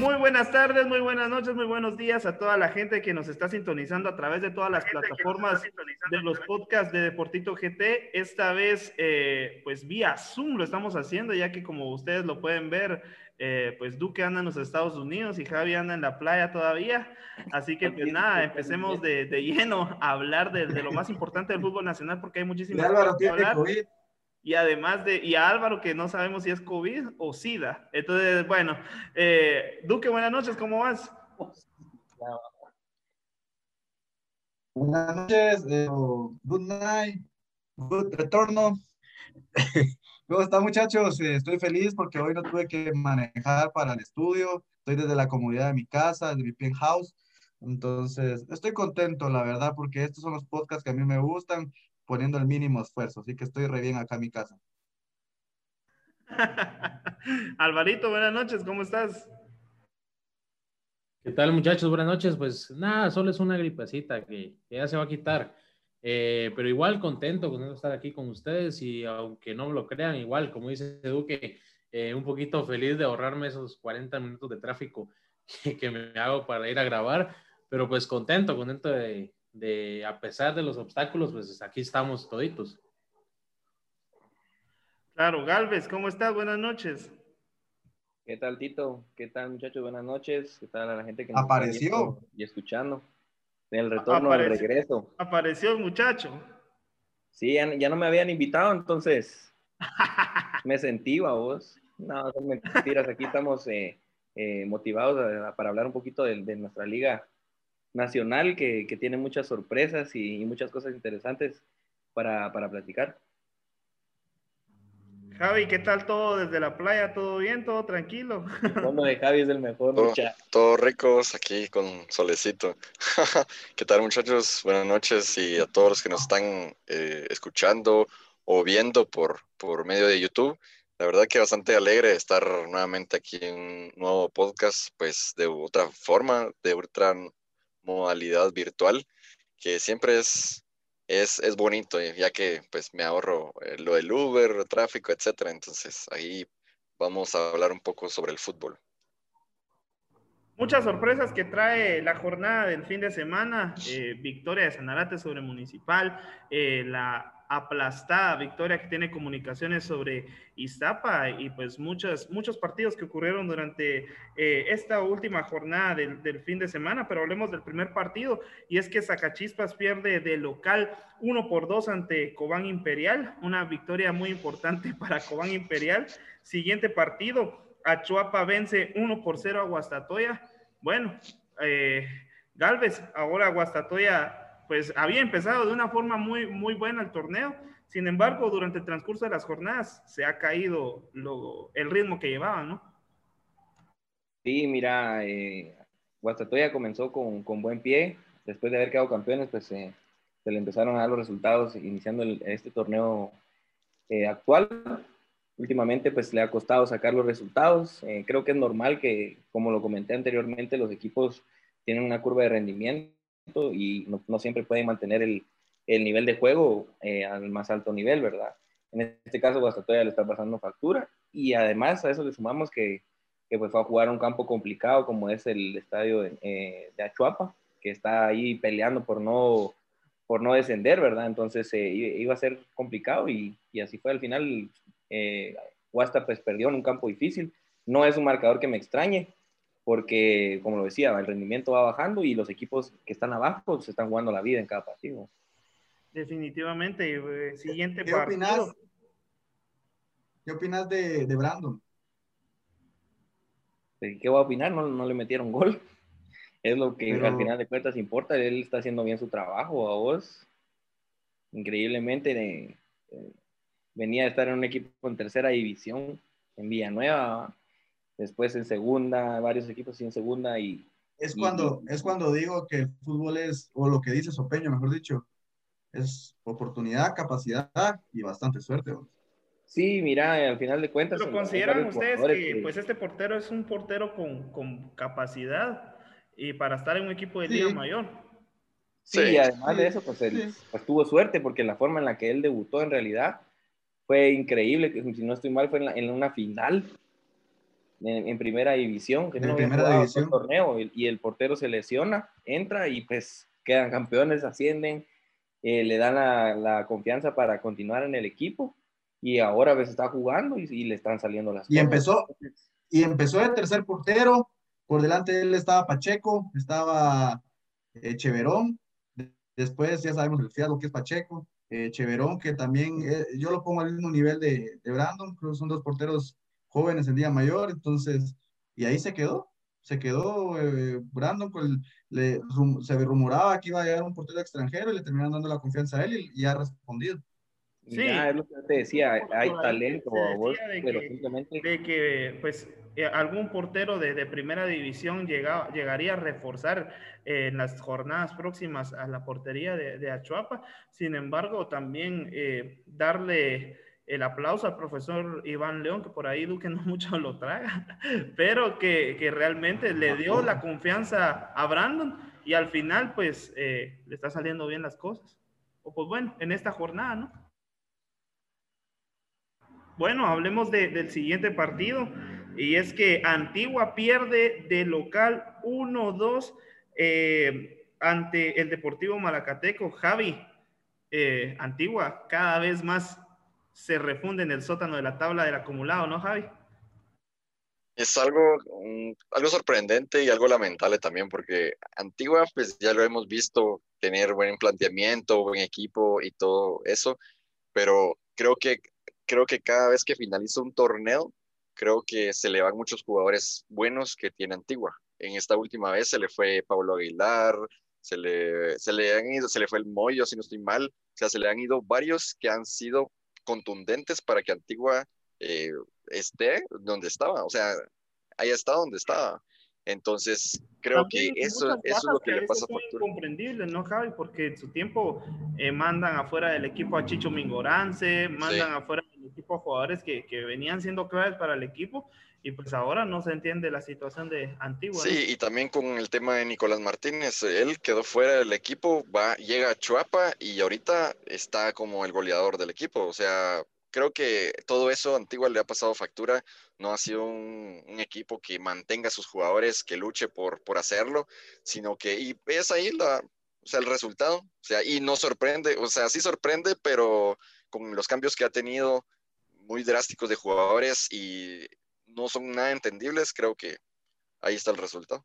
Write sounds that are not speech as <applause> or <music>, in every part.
Muy buenas tardes, muy buenas noches, muy buenos días a toda la gente que nos está sintonizando a través de todas las plataformas de los podcasts de Deportito GT. Esta vez, eh, pues vía Zoom lo estamos haciendo, ya que como ustedes lo pueden ver, eh, pues Duque anda en los Estados Unidos y Javi anda en la playa todavía. Así que pues nada, <laughs> empecemos de, de lleno a hablar de, de, lo más importante del fútbol nacional porque hay muchísimas cosas que hablar. Y además de, y a Álvaro que no sabemos si es COVID o SIDA. Entonces, bueno, eh, Duque, buenas noches, ¿cómo vas? Buenas noches, eh, good night, good retorno. <laughs> ¿Cómo están muchachos? Eh, estoy feliz porque hoy no tuve que manejar para el estudio, estoy desde la comodidad de mi casa, de mi penthouse. Entonces, estoy contento, la verdad, porque estos son los podcasts que a mí me gustan poniendo el mínimo esfuerzo. Así que estoy re bien acá en mi casa. <laughs> Alvarito, buenas noches, ¿cómo estás? ¿Qué tal muchachos? Buenas noches. Pues nada, solo es una gripecita que, que ya se va a quitar. Eh, pero igual contento con estar aquí con ustedes y aunque no me lo crean, igual, como dice Duque, eh, un poquito feliz de ahorrarme esos 40 minutos de tráfico <laughs> que, que me hago para ir a grabar, pero pues contento, contento de, de a pesar de los obstáculos, pues aquí estamos toditos. Claro, Galvez, ¿cómo estás? Buenas noches. ¿Qué tal, Tito? ¿Qué tal, muchachos? Buenas noches. ¿Qué tal a la gente que nos apareció está y escuchando? El retorno, al regreso. Apareció el muchacho. Sí, ya, ya, no me habían invitado, entonces <laughs> me sentí a vos. No, son mentiras. Aquí estamos eh, eh, motivados a, para hablar un poquito de, de nuestra liga nacional que, que tiene muchas sorpresas y, y muchas cosas interesantes para, para, platicar. Javi, ¿qué tal todo desde la playa? ¿Todo bien? ¿Todo tranquilo? Bueno, de Javi es el mejor. Todo, todo ricos aquí con solecito. <laughs> ¿Qué tal muchachos? Buenas noches y a todos los que nos están eh, escuchando o viendo por, por medio de YouTube. La verdad que bastante alegre de estar nuevamente aquí en un nuevo podcast, pues de otra forma, de otra modalidad virtual, que siempre es, es, es bonito, ya que pues me ahorro eh, lo del Uber, tráfico, etcétera. Entonces ahí vamos a hablar un poco sobre el fútbol. Muchas sorpresas que trae la jornada del fin de semana. Eh, victoria de Sanarate sobre Municipal, eh, la aplastada victoria que tiene comunicaciones sobre Iztapa y pues muchos, muchos partidos que ocurrieron durante eh, esta última jornada del, del, fin de semana, pero hablemos del primer partido y es que Zacachispas pierde de local 1 por 2 ante Cobán Imperial, una victoria muy importante <laughs> para Cobán Imperial. Siguiente partido, Achuapa vence 1 por 0 a Guastatoya. Bueno, eh, Galvez, ahora Guastatoya pues había empezado de una forma muy, muy buena el torneo. Sin embargo, durante el transcurso de las jornadas se ha caído el ritmo que llevaban, ¿no? Sí, mira, eh, Guastatoya comenzó con, con, buen pie. Después de haber quedado campeones, pues se le empezaron a dar los resultados iniciando este torneo eh, actual. Últimamente, pues le ha costado sacar los resultados. Eh, creo que es normal que, como lo comenté anteriormente, los equipos tienen una curva de rendimiento y no, siempre pueden mantener el, el nivel de juego eh, al más alto nivel, ¿verdad? En este caso, Guastatoya le está pasando factura y además a eso le sumamos que, que pues fue a jugar un campo complicado como es el estadio de, eh, Achuapa, que está ahí peleando por no, por no descender, ¿verdad? Entonces eh, iba a ser complicado y, así fue al final. Eh, pues perdió en un campo difícil. No es un marcador que me extrañe, porque, como lo decía, el rendimiento va bajando y los equipos que están abajo se están jugando la vida en cada partido. Definitivamente. Eh, siguiente ¿Qué partido. Opinas, ¿Qué opinas de, de Brandon? ¿Qué voy a opinar? No, no le metieron gol. Es lo que Pero... al final de cuentas importa. Él está haciendo bien su trabajo a vos. Increíblemente eh, venía a estar en un equipo en tercera división en Villanueva después en segunda, varios equipos en segunda y... Es cuando, es cuando digo que el fútbol es, o lo que dice Sopeño, mejor dicho, es oportunidad, capacidad y bastante suerte. Sí, mira, al final de cuentas... Pero consideran ustedes que, pues este portero es un portero con, con capacidad y para estar en un equipo de liga mayor. Sí, y además de eso, pues, él, pues, tuvo suerte porque la forma en la que él debutó en realidad fue increíble, que si no estoy mal fue en, en una final en, primera división, que en no primera división. torneo y, el portero se lesiona, entra y pues quedan campeones, ascienden, eh, le dan la, la, confianza para continuar en el equipo y ahora pues está jugando y, y le están saliendo las y Empezó, y empezó de tercer portero, por delante de él estaba Pacheco, estaba Echeverón, después ya sabemos el fiado que es Pacheco, Echeverón, que también eh, yo lo pongo al mismo nivel de, de Brandon, creo que son dos porteros jóvenes en día mayor, entonces, y ahí se quedó, se quedó eh, Brandon, con le, se rumoraba que iba a llegar un portero extranjero y le terminaron dando la confianza a él y, ha respondido. Sí, es lo que te decía, hay talento, de pero que, simplemente... De que, pues, eh, algún portero de, de primera división llega, llegaría a reforzar eh, en las jornadas próximas a la portería de, de Achuapa. Sin embargo, también darle el aplauso al profesor Iván León, que por ahí Duque no <laughs> mucho lo traga, pero que, que realmente le dio la confianza a Brandon y al final pues eh, le está saliendo bien las cosas. O pues bueno, en esta jornada, ¿no? Bueno, hablemos de, del siguiente partido y es que Antigua pierde de local 1-2 eh, ante el Deportivo Malacateco. Javi, eh, Antigua cada vez más se refunde en el sótano de la tabla del acumulado, ¿no, Javi? Es algo, mm, algo sorprendente y algo lamentable también, porque Antigua, pues ya lo hemos visto tener buen planteamiento, buen equipo y todo eso, pero creo que, creo que cada vez que finaliza un torneo, creo que se le van muchos jugadores buenos que tiene Antigua. En esta última vez se le fue Pablo Aguilar, se le, se le han ido, se le fue el Moyo, si no estoy mal, o sea, se le han ido varios que han sido contundentes para que Antigua eh, esté donde estaba, o sea, haya estado donde estaba. Entonces, creo que eso, eso es lo que, le pasa a Factura. incomprendible, ¿no, Javi? Porque en su tiempo eh, mandan afuera del equipo a Chicho Mingorance, mandan afuera del equipo a jugadores que, que venían siendo claves para el equipo y pues ahora no se entiende la situación de Antigua. Sí, y también con el tema de Nicolás Martínez, él quedó fuera del equipo, va, llega a Chuapa y ahorita está como el goleador del equipo, o sea, creo que todo eso Antigua le ha pasado factura, no ha sido un, equipo que mantenga a sus jugadores, que luche por, por hacerlo, sino que, y es ahí la, o sea, el resultado, o sea, y no sorprende, o sea, sí sorprende, pero con los cambios que ha tenido muy drásticos de jugadores y no son nada entendibles, creo que ahí está el resultado.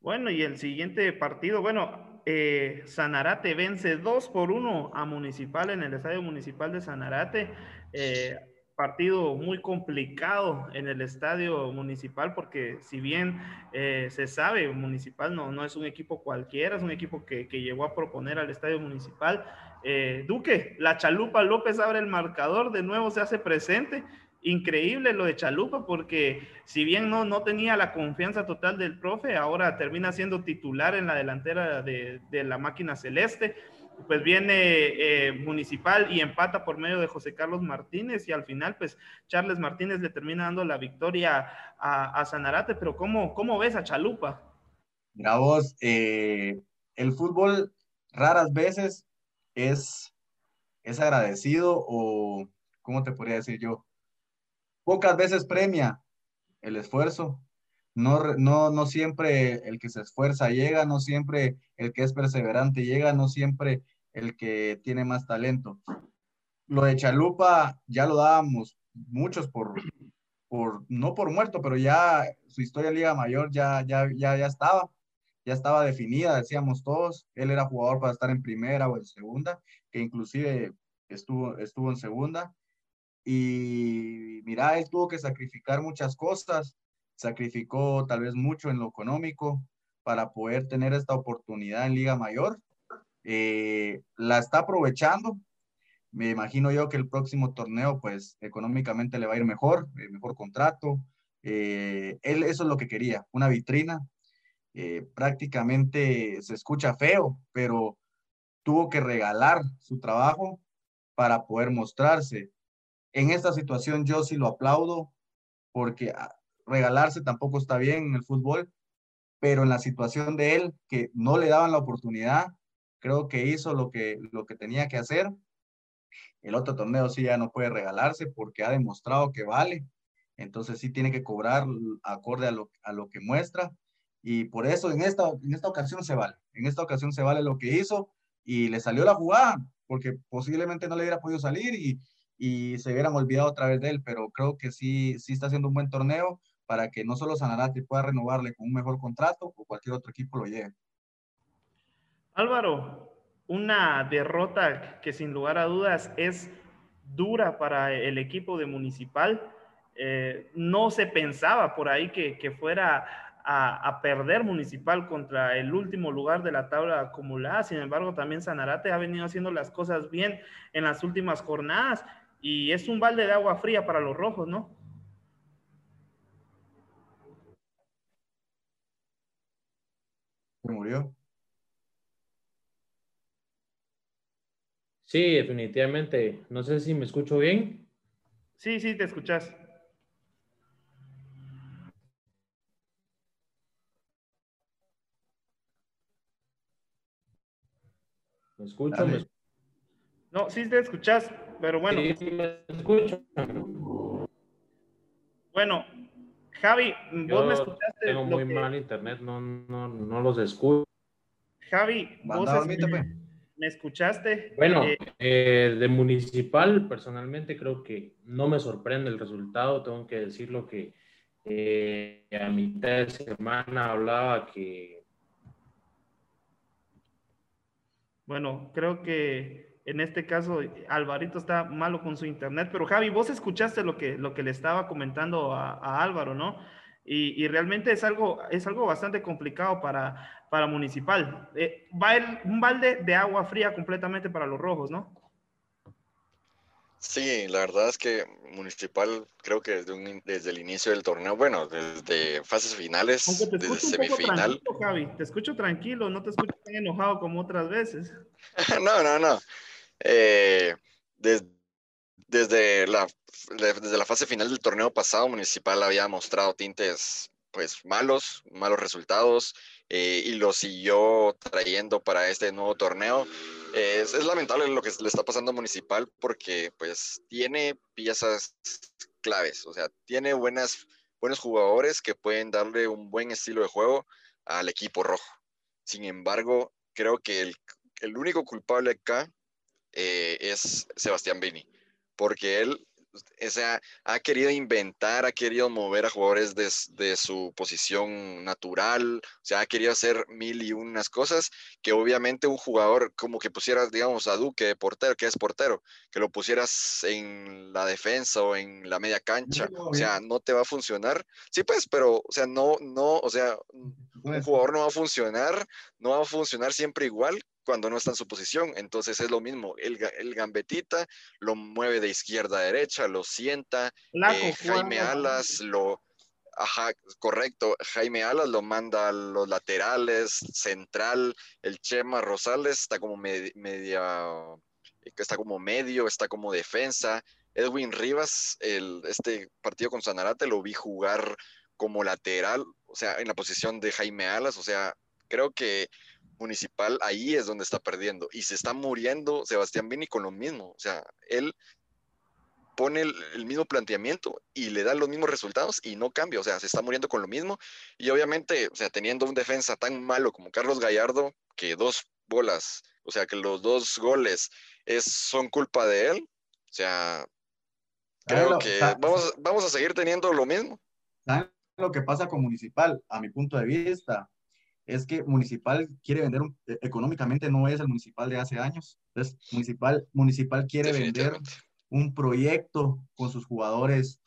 Bueno, y el siguiente partido, bueno, eh, Sanarate vence 2 por 1 a Municipal en el Estadio Municipal de Sanarate. Eh, partido muy complicado en el Estadio Municipal porque si bien eh, se sabe, Municipal no, no es un equipo cualquiera, es un equipo que, que llegó a proponer al Estadio Municipal. Duque, la Chalupa López abre el marcador, de nuevo se hace presente increíble lo de Chalupa, porque si bien no, no tenía la confianza total del profe, ahora termina siendo titular en la delantera de, de la máquina celeste. Pues viene eh, Municipal y empata por medio de José Carlos Martínez y al final pues Charles Martínez le termina dando la victoria a, a Sanarate, pero ¿cómo, ¿cómo ves a Chalupa? Mira eh, el fútbol raras veces es, es agradecido o, ¿cómo te podría decir yo? pocas veces premia el esfuerzo. No, no, no siempre el que se esfuerza llega, no siempre el que es perseverante llega, no siempre el que tiene más talento. Lo de Chalupa ya lo dábamos muchos por, por no por muerto, pero ya su historia en Liga Mayor ya, ya, ya, ya estaba, ya estaba definida, decíamos todos. Él era jugador para estar en primera o en segunda, que inclusive estuvo, estuvo en segunda. Y mira, él tuvo que sacrificar muchas cosas, sacrificó tal vez mucho en lo económico para poder tener esta oportunidad en Liga Mayor. Eh, la está aprovechando. Me imagino yo que el próximo torneo, pues económicamente le va a ir mejor, eh, mejor contrato, Eh, él eso es lo que quería, una vitrina. Eh, prácticamente se escucha feo, pero tuvo que regalar su trabajo para poder mostrarse. En esta situación yo sí lo aplaudo porque ah, regalarse tampoco está bien en el fútbol, pero en la situación de él, que no le daban la oportunidad, creo que hizo lo que, lo que tenía que hacer. El otro torneo sí ya no puede regalarse porque ha demostrado que vale. Entonces sí tiene que cobrar acorde a lo, a lo que muestra. Y por eso en esta, en esta ocasión se vale. En esta ocasión se vale lo que hizo y le salió la jugada, porque posiblemente no le hubiera podido salir y, y se hubieran olvidado otra vez de él, pero creo que sí, sí está haciendo un buen torneo para que no solo Sanarate pueda renovarle con un mejor contrato o cualquier otro equipo lo lleve. Álvaro, una derrota que sin lugar a dudas es dura para el equipo de Municipal. Eh, no se pensaba por ahí que, que fuera a, perder Municipal contra el último lugar de la tabla acumulada. Sin embargo, también Sanarate ha venido haciendo las cosas bien en las últimas jornadas y es un balde de agua fría para los rojos, ¿no? Se murió. Sí, definitivamente. No sé si me escucho bien. Sí, sí, te escuchas. ¿Me escucho? No, sí te escuchas, pero bueno. Sí, me escucho. Bueno, Javi, vos me escuchaste. Tengo muy mal internet, no, no, no los escucho. Javi, vos me, escuchaste. Bueno, eh, eh, de municipal, personalmente creo que no me sorprende el resultado. Tengo que decir lo que eh, a mitad de semana hablaba que Bueno, creo que en este caso Alvarito está malo con su internet, pero Javi, vos escuchaste lo que, lo que le estaba comentando a, Álvaro, ¿no? Y, realmente es algo, es algo bastante complicado para, para Municipal. Eh, va un balde de agua fría completamente para los rojos, ¿no? Sí, la verdad es que Municipal creo que desde, desde el inicio del torneo, bueno, desde fases finales, desde semifinal. Javi, te escucho tranquilo, no te escucho tan enojado como otras veces. <laughs> no, no, no. Eh, desde, la, desde la fase final del torneo pasado, Municipal había mostrado tintes pues malos, malos resultados, eh, y lo siguió trayendo para este nuevo torneo. Es, lamentable lo que le está pasando a Municipal porque pues tiene piezas claves, o sea, tiene buenas, buenos jugadores que pueden darle un buen estilo de juego al equipo rojo. Sin embargo, creo que el, el único culpable acá eh, es Sebastián Bini, porque él o sea, ha querido inventar, ha querido mover a jugadores de, su posición natural, o sea, ha querido hacer mil y unas cosas que obviamente un jugador como que pusieras, digamos, a Duque de portero, que es portero, que lo pusieras en la defensa o en la media cancha, o sea, no te va a funcionar. Sí, pues, pero, o sea, no, no, o sea, un jugador no va a funcionar, no va a funcionar siempre igual cuando no está en su posición. Entonces es lo mismo, el, el gambetita lo mueve de izquierda a derecha, lo sienta, eh, Jaime Alas lo... Ajá, correcto. Jaime Alas lo manda a los laterales, central. El Chema Rosales está como media, está como medio, está como defensa. Edwin Rivas, el, este partido con Sanarate lo vi jugar como lateral, o sea, en la posición de Jaime Alas. O sea, creo que Municipal ahí es donde está perdiendo y se está muriendo Sebastián Vini con lo mismo. O sea, él pone el, mismo planteamiento y le da los mismos resultados y no cambia. O sea, se está muriendo con lo mismo. Y obviamente, o sea, teniendo un defensa tan malo como Carlos Gallardo, que dos bolas, o sea, que los dos goles es, son culpa de él. O sea, creo que vamos, vamos a seguir teniendo lo mismo. ¿Saben lo que pasa con Municipal? A mi punto de vista, es que Municipal quiere vender, e, económicamente no es el Municipal de hace años. Entonces, Municipal, municipal quiere vender un proyecto con sus jugadores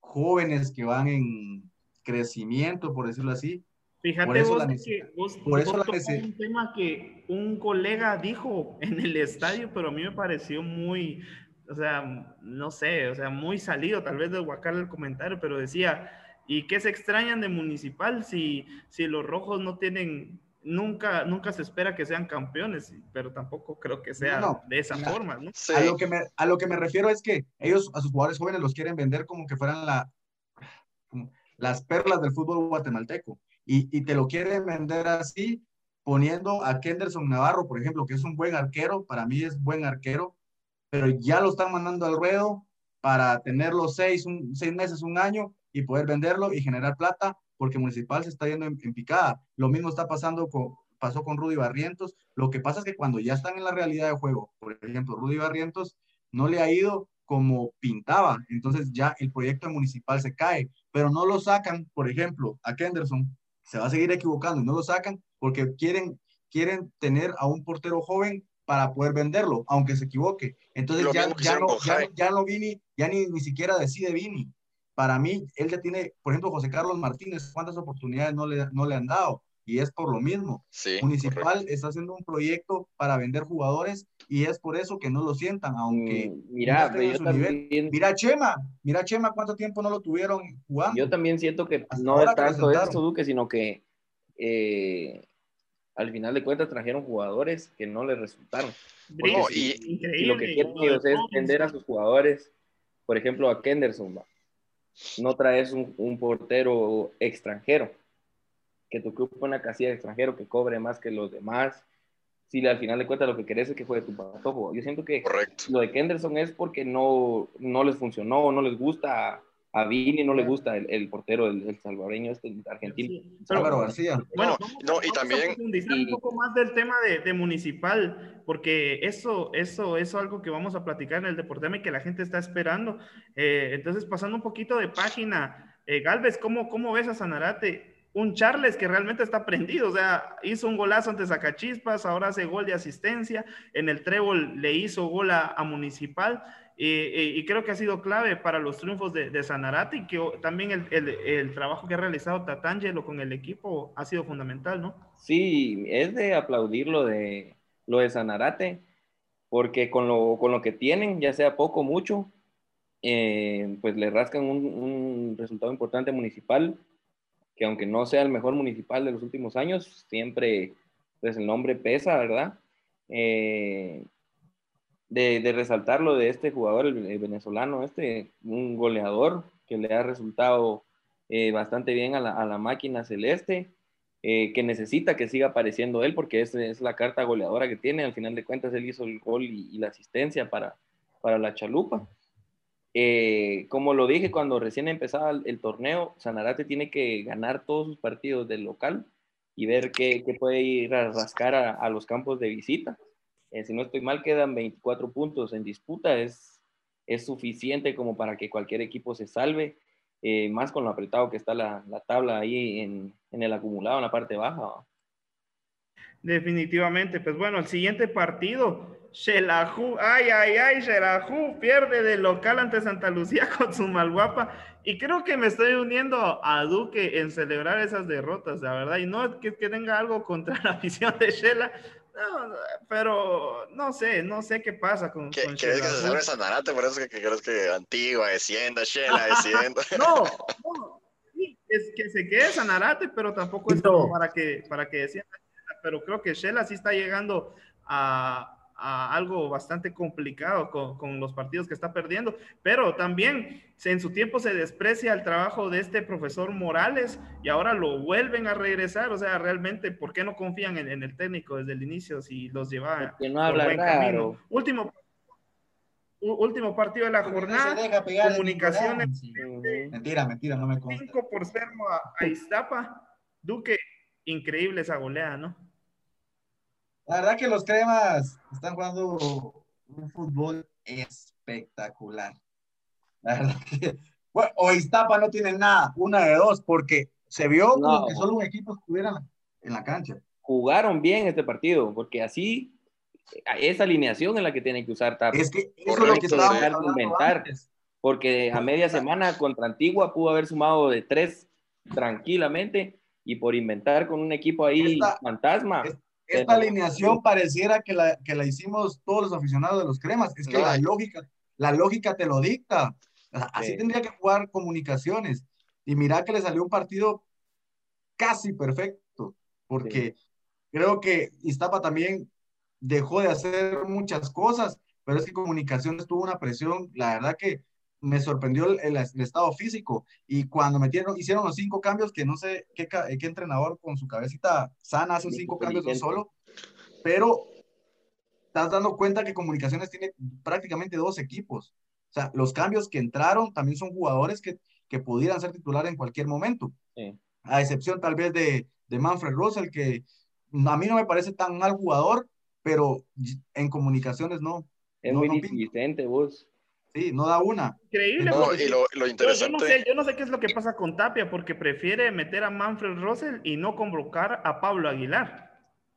jóvenes que van en crecimiento, por decirlo así. Fíjate vos que vos, por eso un tema que un colega dijo en el estadio, pero a mí me pareció muy, o sea, no sé, o sea, muy salido tal vez de Huacal el comentario, pero decía, ¿Y qué se extrañan de Municipal si, si los rojos no tienen, nunca, nunca se espera que sean campeones, pero tampoco creo que sea No, de esa mira, forma, ¿no? Sí. A lo, que me, a lo que me refiero es que ellos a sus jugadores jóvenes los quieren vender como que fueran la, como las perlas del fútbol guatemalteco. Y, y te lo quieren vender así, poniendo a Kenderson Navarro, por ejemplo, que es un buen arquero, para mí es buen arquero, pero ya lo están mandando al ruedo para tenerlo seis, un- seis meses, un año y poder venderlo y generar plata, porque Municipal se está yendo en, en picada. Lo mismo está pasando con, pasó con Rudy Barrientos. Lo que pasa es que cuando ya están en la realidad de juego, por ejemplo, Rudy Barrientos no le ha ido como pintaba, entonces ya el proyecto municipal se cae, pero no lo sacan, por ejemplo, a Kenderson, se va a seguir equivocando y no lo sacan porque quieren, quieren tener a un portero joven para poder venderlo, aunque se equivoque. Entonces Lo ya, ya, no, ya no Vini, ya ni, ni siquiera decide Vini. Para mí, él ya tiene, por ejemplo, José Carlos Martínez, ¿cuántas oportunidades no le, no le han dado? Y es por lo mismo. Sí, Municipal correcto. está haciendo un proyecto para vender jugadores y es por eso que no lo sientan, aunque Mm, Mira, su nivel. también, Mira Chema, mira Chema cuánto tiempo no lo tuvieron jugando. yo también siento que Hasta no es tanto eso, Duque, sino que eh, al final de cuentas trajeron jugadores que no les resultaron. No, y- lo que quieren ellos es Robinson. vender a sus jugadores, por ejemplo, a Kenderson. va. No traes un, un portero extranjero, que te ocupe una casilla de extranjero, que cobre más que los demás. Si al final de cuentas lo que querés es que juegue tu patojo. Yo siento que Correcto. lo de Kenderson es porque no, no les funcionó, no les gusta a Vini, no le gusta el, el portero, el, el salvadoreño, este el argentino. Sí, pero- Álvaro García. Bueno, No, vamos, no, y también- profundizar un poco más del tema de, de municipal, porque eso, eso es algo que vamos a platicar en el Deportema y que la gente está esperando. Eh, entonces, pasando un poquito de página, eh, Galvez, ¿cómo, ¿cómo ves a Sanarate? Un Charles que realmente está prendido, o sea, hizo un golazo ante Zacachispas, ahora hace gol de asistencia, en el trébol le hizo gol a, a Municipal, eh, y creo que ha sido clave para los triunfos de, de Sanarate y que también el, el- el trabajo que ha realizado Tatangelo con el equipo ha sido fundamental, ¿no? Sí, es de aplaudir lo de, lo de Sanarate, porque con lo, con lo que tienen, ya sea poco o mucho, eh, pues le rascan un, un resultado importante municipal, que aunque no sea el mejor municipal de los últimos años, siempre pues el nombre pesa, ¿verdad? Eh, de, de resaltar lo de este jugador, el, venezolano, este, un goleador que le ha resultado eh, bastante bien a la, a la máquina celeste, eh, que necesita que siga apareciendo él, porque es, es la carta goleadora que tiene, al final de cuentas él hizo el gol y, la asistencia para, para la chalupa. Eh, como lo dije cuando recién empezaba el, torneo, Sanarate tiene que ganar todos sus partidos del local y ver qué, qué puede ir a rascar a los campos de visita. Eh, si no estoy mal, quedan 24 puntos en disputa, es, es suficiente como para que cualquier equipo se salve, eh, más con lo apretado que está la, la tabla ahí en, en, el acumulado, en la parte baja. ¿va? Definitivamente, pues bueno, el siguiente partido, Xelajú, ay, ay, ay, Xelajú pierde de local ante Santa Lucía <laughs> con su malguapa. Y creo que me estoy uniendo a Duque en celebrar esas derrotas, la verdad. Y no que, que tenga algo contra la <laughs> afición de Shela, no, pero no sé, no sé qué pasa con, ¿Qué, con ¿Quieres que se celebre Sanarate? Por eso que, que crees que Antigua, descienda, Shela, <laughs> descienda. <laughs> no, no, sí, es que se quede Sanarate, pero tampoco es como para que, para que descienda. Pero creo que Shela sí está llegando a, a algo bastante complicado con, con, los partidos que está perdiendo, pero también en su tiempo se desprecia el trabajo de este profesor Morales y ahora lo vuelven a regresar, o sea, realmente, ¿por qué no confían en, en el técnico desde el inicio si los lleva que no habla buen raro. camino? Último, último partido de la jornada, comunicaciones. Mentira, mentira, no me consta. 5 por 0 a, a Iztapa, Duque, increíble esa goleada, ¿no? La verdad que los cremas están jugando un fútbol espectacular. La verdad <laughs> que. Bueno, o Iztapa no tiene nada, una de dos, porque se vio no. como que solo un equipo estuviera en la cancha. Jugaron bien este partido, porque así esa alineación es la que tiene que usar Tapa. Es que eso es lo que antes. porque a media semana contra Antigua pudo haber sumado de tres tranquilamente y por inventar con un equipo ahí esta, fantasma. Esta, esta alineación pareciera que la, que la hicimos todos los aficionados de los cremas. Es que no. la lógica, la lógica te lo dicta. Así sí. tendría que jugar comunicaciones. Y mira que le salió un partido casi perfecto, porque creo que Iztapa también dejó de hacer muchas cosas, pero es que Comunicaciones tuvo una presión, la verdad que me sorprendió el, estado físico y cuando metieron, hicieron los cinco cambios que no sé qué, qué entrenador con su cabecita sana hace cinco cambios solo, pero estás dando cuenta que Comunicaciones tiene prácticamente dos equipos. O sea, los cambios que entraron también son jugadores que, que pudieran ser titular en cualquier momento. A excepción tal vez de, de Manfred Russell, que a mí no me parece tan mal jugador, pero en comunicaciones no. Es muy no vos. Sí, no da una. Increíble. No, y lo, lo interesante. Yo, no sé, yo no sé qué es lo que pasa con Tapia, porque prefiere meter a Manfred Russell y no convocar a Pablo Aguilar.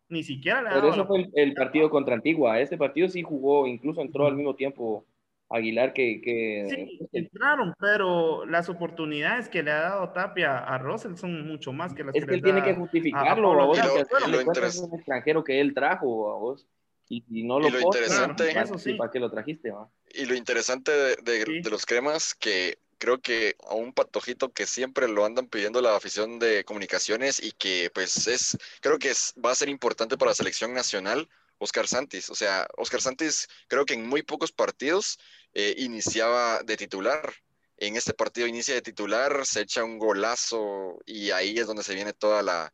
Ni siquiera le Pero eso fue el, partido contra Antigua. Este partido sí jugó, incluso entró al mismo tiempo Aguilar que, que... Sí, entraron, pero las oportunidades que le ha dado Tapia a Russell son mucho más que las es que, él tiene que justificarlo a, vos, es un extranjero que él trajo a vos y, no lo, y lo interesante, ¿para qué lo trajiste? Y lo interesante de, de, de, los cremas que creo que a un patojito que siempre lo andan pidiendo la afición de comunicaciones y que pues es, creo que es, va a ser importante para la selección nacional, Oscar Santis. O sea, Oscar Santis creo que en muy pocos partidos eh, iniciaba de titular. En este partido inicia de titular, se echa un golazo y ahí es donde se viene toda la,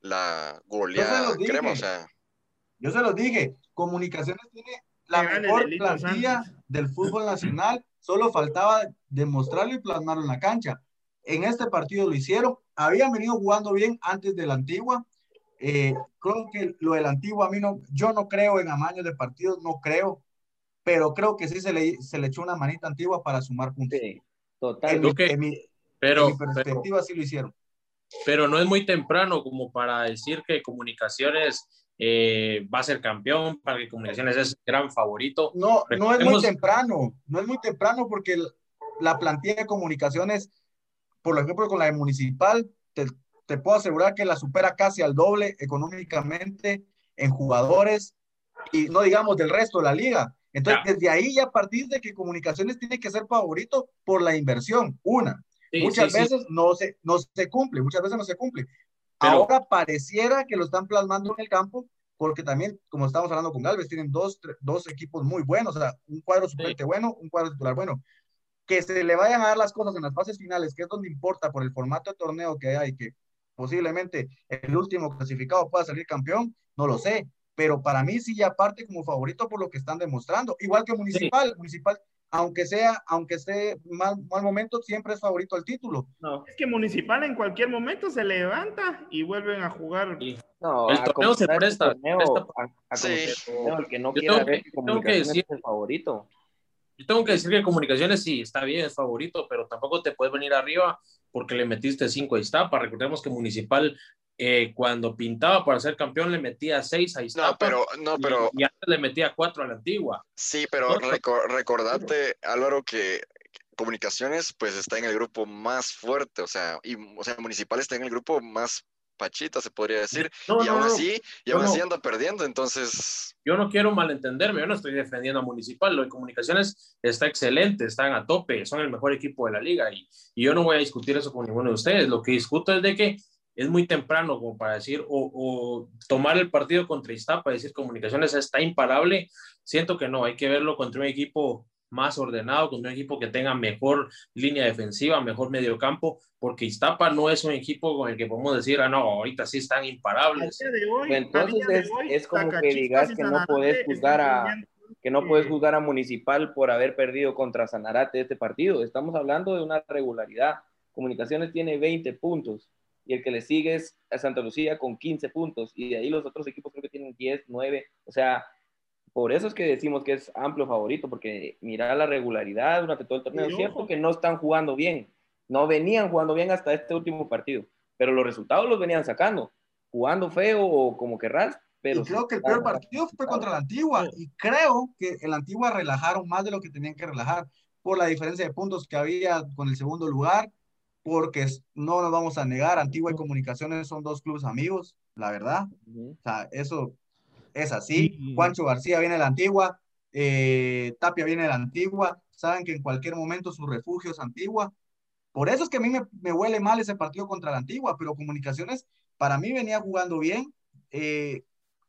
la goleada crema. O sea. Yo se los dije, Comunicaciones tiene la mejor plantilla del fútbol nacional, solo faltaba demostrarlo y plasmarlo en la cancha. En este partido lo hicieron, habían venido jugando bien antes de la antigua. Eh, creo que lo de la antigua, a mí no, yo no creo en amaños de partidos, no creo, pero creo que sí se le, se le echó una manita antigua para sumar puntos. Sí, total. En, mi, pero, perspectiva sí lo hicieron. Pero no es muy temprano como para decir que Comunicaciones eh, va a ser campeón, para que Comunicaciones es gran favorito. No, no es muy temprano, no es muy temprano porque la plantilla de Comunicaciones, por ejemplo, con la de Municipal, te, te puedo asegurar que la supera casi al doble económicamente en jugadores y no digamos del resto de la liga. Entonces, desde ahí ya a partir de que Comunicaciones tiene que ser favorito por la inversión, una. muchas veces No, se, no se cumple, muchas veces no se cumple. Ahora pareciera que lo están plasmando en el campo, porque también, como estamos hablando con Galvez, tienen dos, dos equipos muy buenos, o sea, un cuadro suplente bueno, un cuadro titular bueno. Que se le vayan a dar las cosas en las fases finales, que es donde importa por el formato de torneo que hay, que posiblemente el último clasificado pueda salir campeón, no lo sé, pero para mí sí ya parte como favorito por lo que están demostrando, igual que Municipal, Municipal aunque sea, aunque esté mal, mal momento, siempre es favorito al título. No, es que Municipal en cualquier momento se levanta y vuelven a jugar. No, el torneo se presta. El, que no quiera ver que Comunicaciones es el favorito. Yo tengo que decir que Comunicaciones sí, está bien, es favorito, pero tampoco te puedes venir arriba porque le metiste cinco a Iztapa. Recordemos que Municipal eh, cuando pintaba para ser campeón le metía seis a Iztapa. No, pero, no, pero. Y, antes le metía cuatro a la antigua. Sí, pero recordate, Álvaro, que Comunicaciones pues está en el grupo más fuerte, o sea, y, o sea, Municipal está en el grupo más pachita, se podría decir, y aún así, y aún así anda perdiendo, entonces... Yo no quiero malentenderme, yo no estoy defendiendo a Municipal, lo de Comunicaciones está excelente, están a tope, son el mejor equipo de la liga, y, y yo no voy a discutir eso con ninguno de ustedes, lo que discuto es de que es muy temprano como para decir, o, tomar el partido contra Iztapa, decir comunicaciones está imparable, siento que no, hay que verlo contra un equipo más ordenado, contra un equipo que tenga mejor línea defensiva, mejor mediocampo, porque Iztapa no es un equipo con el que podemos decir, ah, no, ahorita sí están imparables. Entonces es, como que digas que no puedes juzgar a que no puedes juzgar a Municipal por haber perdido contra Sanarate este partido. Estamos hablando de una regularidad. Comunicaciones tiene 20 puntos y el que le sigue es a Santa Lucía con 15 puntos y de ahí los otros equipos creo que tienen 10, 9, o sea, por eso es que decimos que es amplio favorito, porque mira la regularidad durante todo el torneo, es cierto que no están jugando bien, no venían jugando bien hasta este último partido, pero los resultados los venían sacando, jugando feo o como querrás, pero... Y creo que el peor partido fue contra la Antigua, y creo que el Antigua relajaron más de lo que tenían que relajar, por la diferencia de puntos que había con el segundo lugar, porque no nos vamos a negar, Antigua y Comunicaciones son dos clubes amigos, la verdad. O sea, eso es así. Juancho García viene de la Antigua, eh, Tapia viene de la Antigua, saben que en cualquier momento su refugio es Antigua. Por eso es que a mí me, me huele mal ese partido contra la Antigua, pero Comunicaciones para mí venía jugando bien. Eh,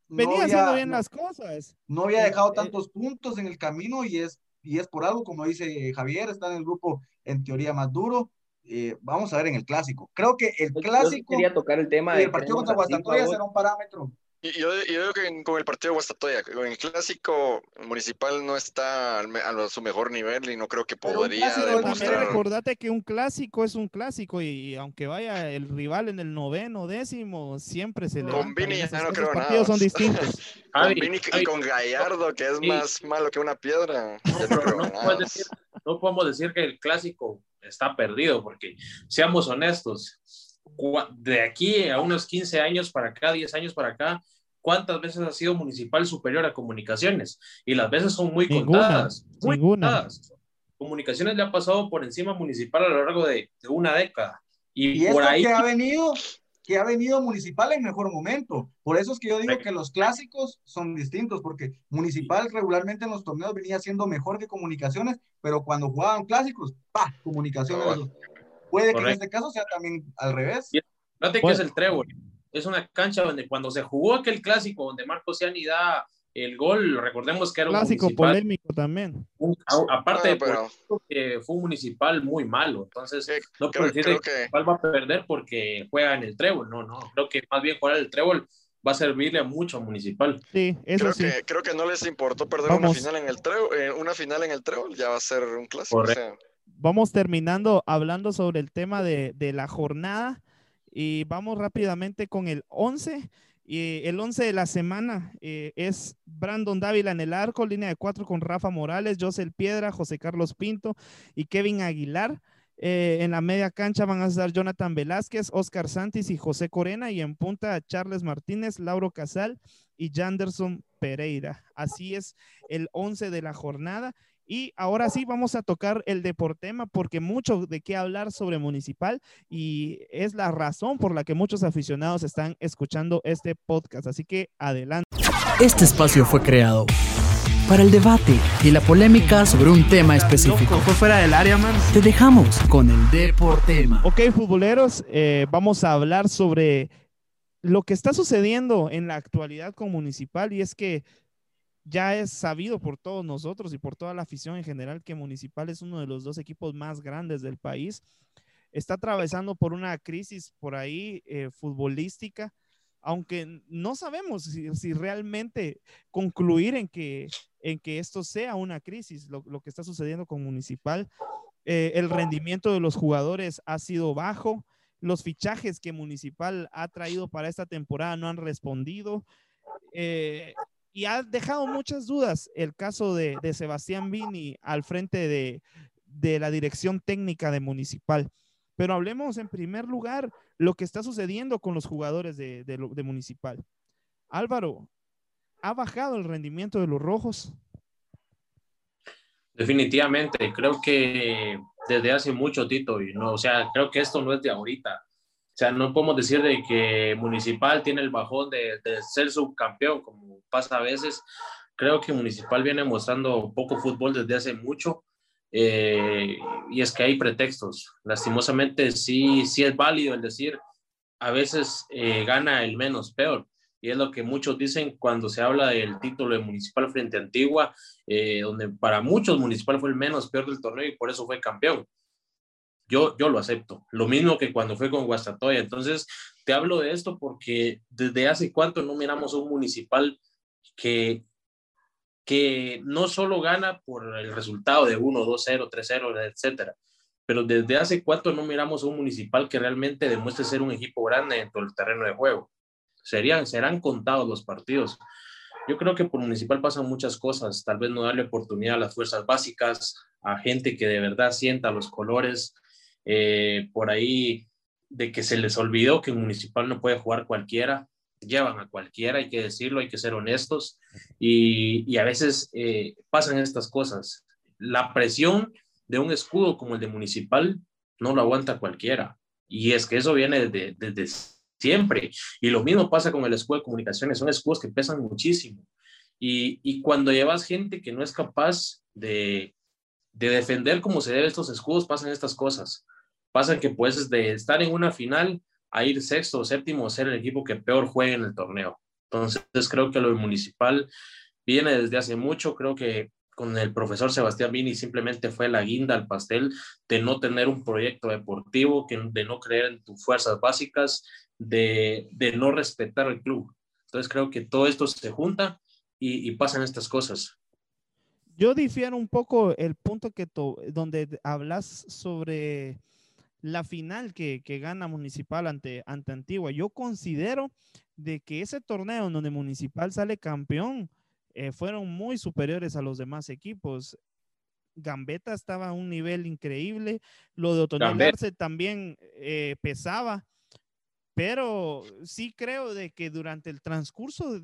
venía haciendo bien las cosas. No había dejado tantos puntos en el camino y es, y es por algo, como dice Javier, está en el grupo en teoría más duro. Eh, vamos a ver en el clásico. Creo que el clásico. quería tocar el tema. Y el partido contra Guastatoya será un parámetro. Y yo, yo digo que con el partido de Guastatoya, con el clásico municipal no está a su mejor nivel y no creo que podría demostrar. recordate que un clásico es un clásico y, aunque vaya el rival en el noveno, décimo, siempre se le. Con Vini ya no creo nada. son distintos. <laughs> con Vini y con Gallardo, que es más malo que una piedra. no podemos decir que el clásico está perdido, porque seamos honestos, de aquí a unos 15 años para acá, 10 años para acá, ¿cuántas veces ha sido municipal superior a comunicaciones? Y las veces son muy contadas. Muy contadas. Comunicaciones le ha pasado por encima municipal a lo largo de, una década. Y, por ahí... que ha venido que ha venido Municipal en mejor momento. Por eso es que yo digo que los clásicos son distintos, porque Municipal regularmente en los torneos venía siendo mejor que Comunicaciones, pero cuando jugaban clásicos, ¡pa! Comunicaciones. Puede que en este caso sea también al revés. Fíjate que es el trébol. Es una cancha donde cuando se jugó aquel clásico, donde Marco Ciani da el gol, recordemos que era un clásico polémico también. aparte de que fue un municipal muy malo, entonces no puedo decir que municipal va a perder porque juega en el trébol, no, no, creo que más bien jugar el trébol va a servirle mucho a municipal. Sí, eso creo sí. Que, creo que no les importó perder una final en el trébol, eh, una final en el trébol, ya va a ser un clásico. Vamos terminando hablando sobre el tema de, de la jornada y vamos rápidamente con el 11 y el 11 de la semana eh, es Brandon Dávila en el arco, línea de cuatro con Rafa Morales, José Piedra, José Carlos Pinto y Kevin Aguilar. Eh, en la media cancha van a estar Jonathan Velázquez, Oscar Santis y José Corena. Y en punta Charles Martínez, Lauro Casal y Janderson Pereira. Así es el 11 de la jornada. Y ahora sí vamos a tocar el deportema porque mucho de qué hablar sobre Municipal y es la razón por la que muchos aficionados están escuchando este podcast. Así que adelante. Este espacio fue creado para el debate y la polémica sobre un tema específico. Fue fuera del área, man. Te dejamos con el deportema. Ok, futboleros, eh, vamos a hablar sobre lo que está sucediendo en la actualidad con Municipal y es que ya es sabido por todos nosotros y por toda la afición en general que Municipal es uno de los dos equipos más grandes del país. Está atravesando por una crisis por ahí eh, futbolística, aunque no sabemos si, realmente concluir en que, en que esto sea una crisis, lo, que está sucediendo con Municipal. Eh, el rendimiento de los jugadores ha sido bajo. Los fichajes que Municipal ha traído para esta temporada no han respondido. Eh, y ha dejado muchas dudas el caso de, Sebastián Vini al frente de, la dirección técnica de Municipal. Pero hablemos en primer lugar lo que está sucediendo con los jugadores de, de, Municipal. Álvaro, ¿ha bajado el rendimiento de los rojos? Definitivamente, creo que desde hace mucho, Tito, y no, o sea, creo que esto no es de ahorita. O sea, no podemos decir de que Municipal tiene el bajón de, de ser subcampeón, como pasa a veces. Creo que Municipal viene mostrando poco fútbol desde hace mucho. Eh, y es que hay pretextos. Lastimosamente, sí, sí es válido el decir, a veces eh, gana el menos peor. Y es lo que muchos dicen cuando se habla del título de Municipal frente a Antigua, eh, donde para muchos Municipal fue el menos peor del torneo y por eso fue campeón. Yo, yo lo acepto. Lo mismo que cuando fue con Guastatoya. Entonces, te hablo de esto porque desde hace cuánto no miramos un Municipal que, que no solo gana por el resultado de 1, 2, 0, 3, 0, etcétera, pero desde hace cuánto no miramos un municipal que realmente demuestre ser un equipo grande dentro del terreno de juego. Serían, serán contados los partidos. Yo creo que por municipal pasan muchas cosas, tal vez no darle oportunidad a las fuerzas básicas, a gente que de verdad sienta los colores, eh, por ahí de que se les olvidó que en municipal no puede jugar cualquiera, llevan a cualquiera, hay que decirlo, hay que ser honestos y, a veces eh, pasan estas cosas. La presión de un escudo como el de municipal no lo aguanta cualquiera y es que eso viene desde, desde siempre y lo mismo pasa con el escudo de comunicaciones, son escudos que pesan muchísimo y, y cuando llevas gente que no es capaz de, de defender como se debe estos escudos, pasan estas cosas. Pasa que puedes de estar en una final a ir sexto o séptimo, ser el equipo que peor juegue en el torneo. Entonces creo que lo municipal viene desde hace mucho, creo que con el profesor Sebastián Vini simplemente fue la guinda al pastel de no tener un proyecto deportivo, de no creer en tus fuerzas básicas, de, de no respetar el club. Entonces creo que todo esto se junta y, pasan estas cosas. Yo difiero un poco el punto que donde hablas sobre la final que, que, gana Municipal ante, ante Antigua. Yo considero de que ese torneo en donde Municipal sale campeón eh, fueron muy superiores a los demás equipos. Gambetta estaba a un nivel increíble, lo de Otoño también eh, pesaba, pero sí creo de que durante el transcurso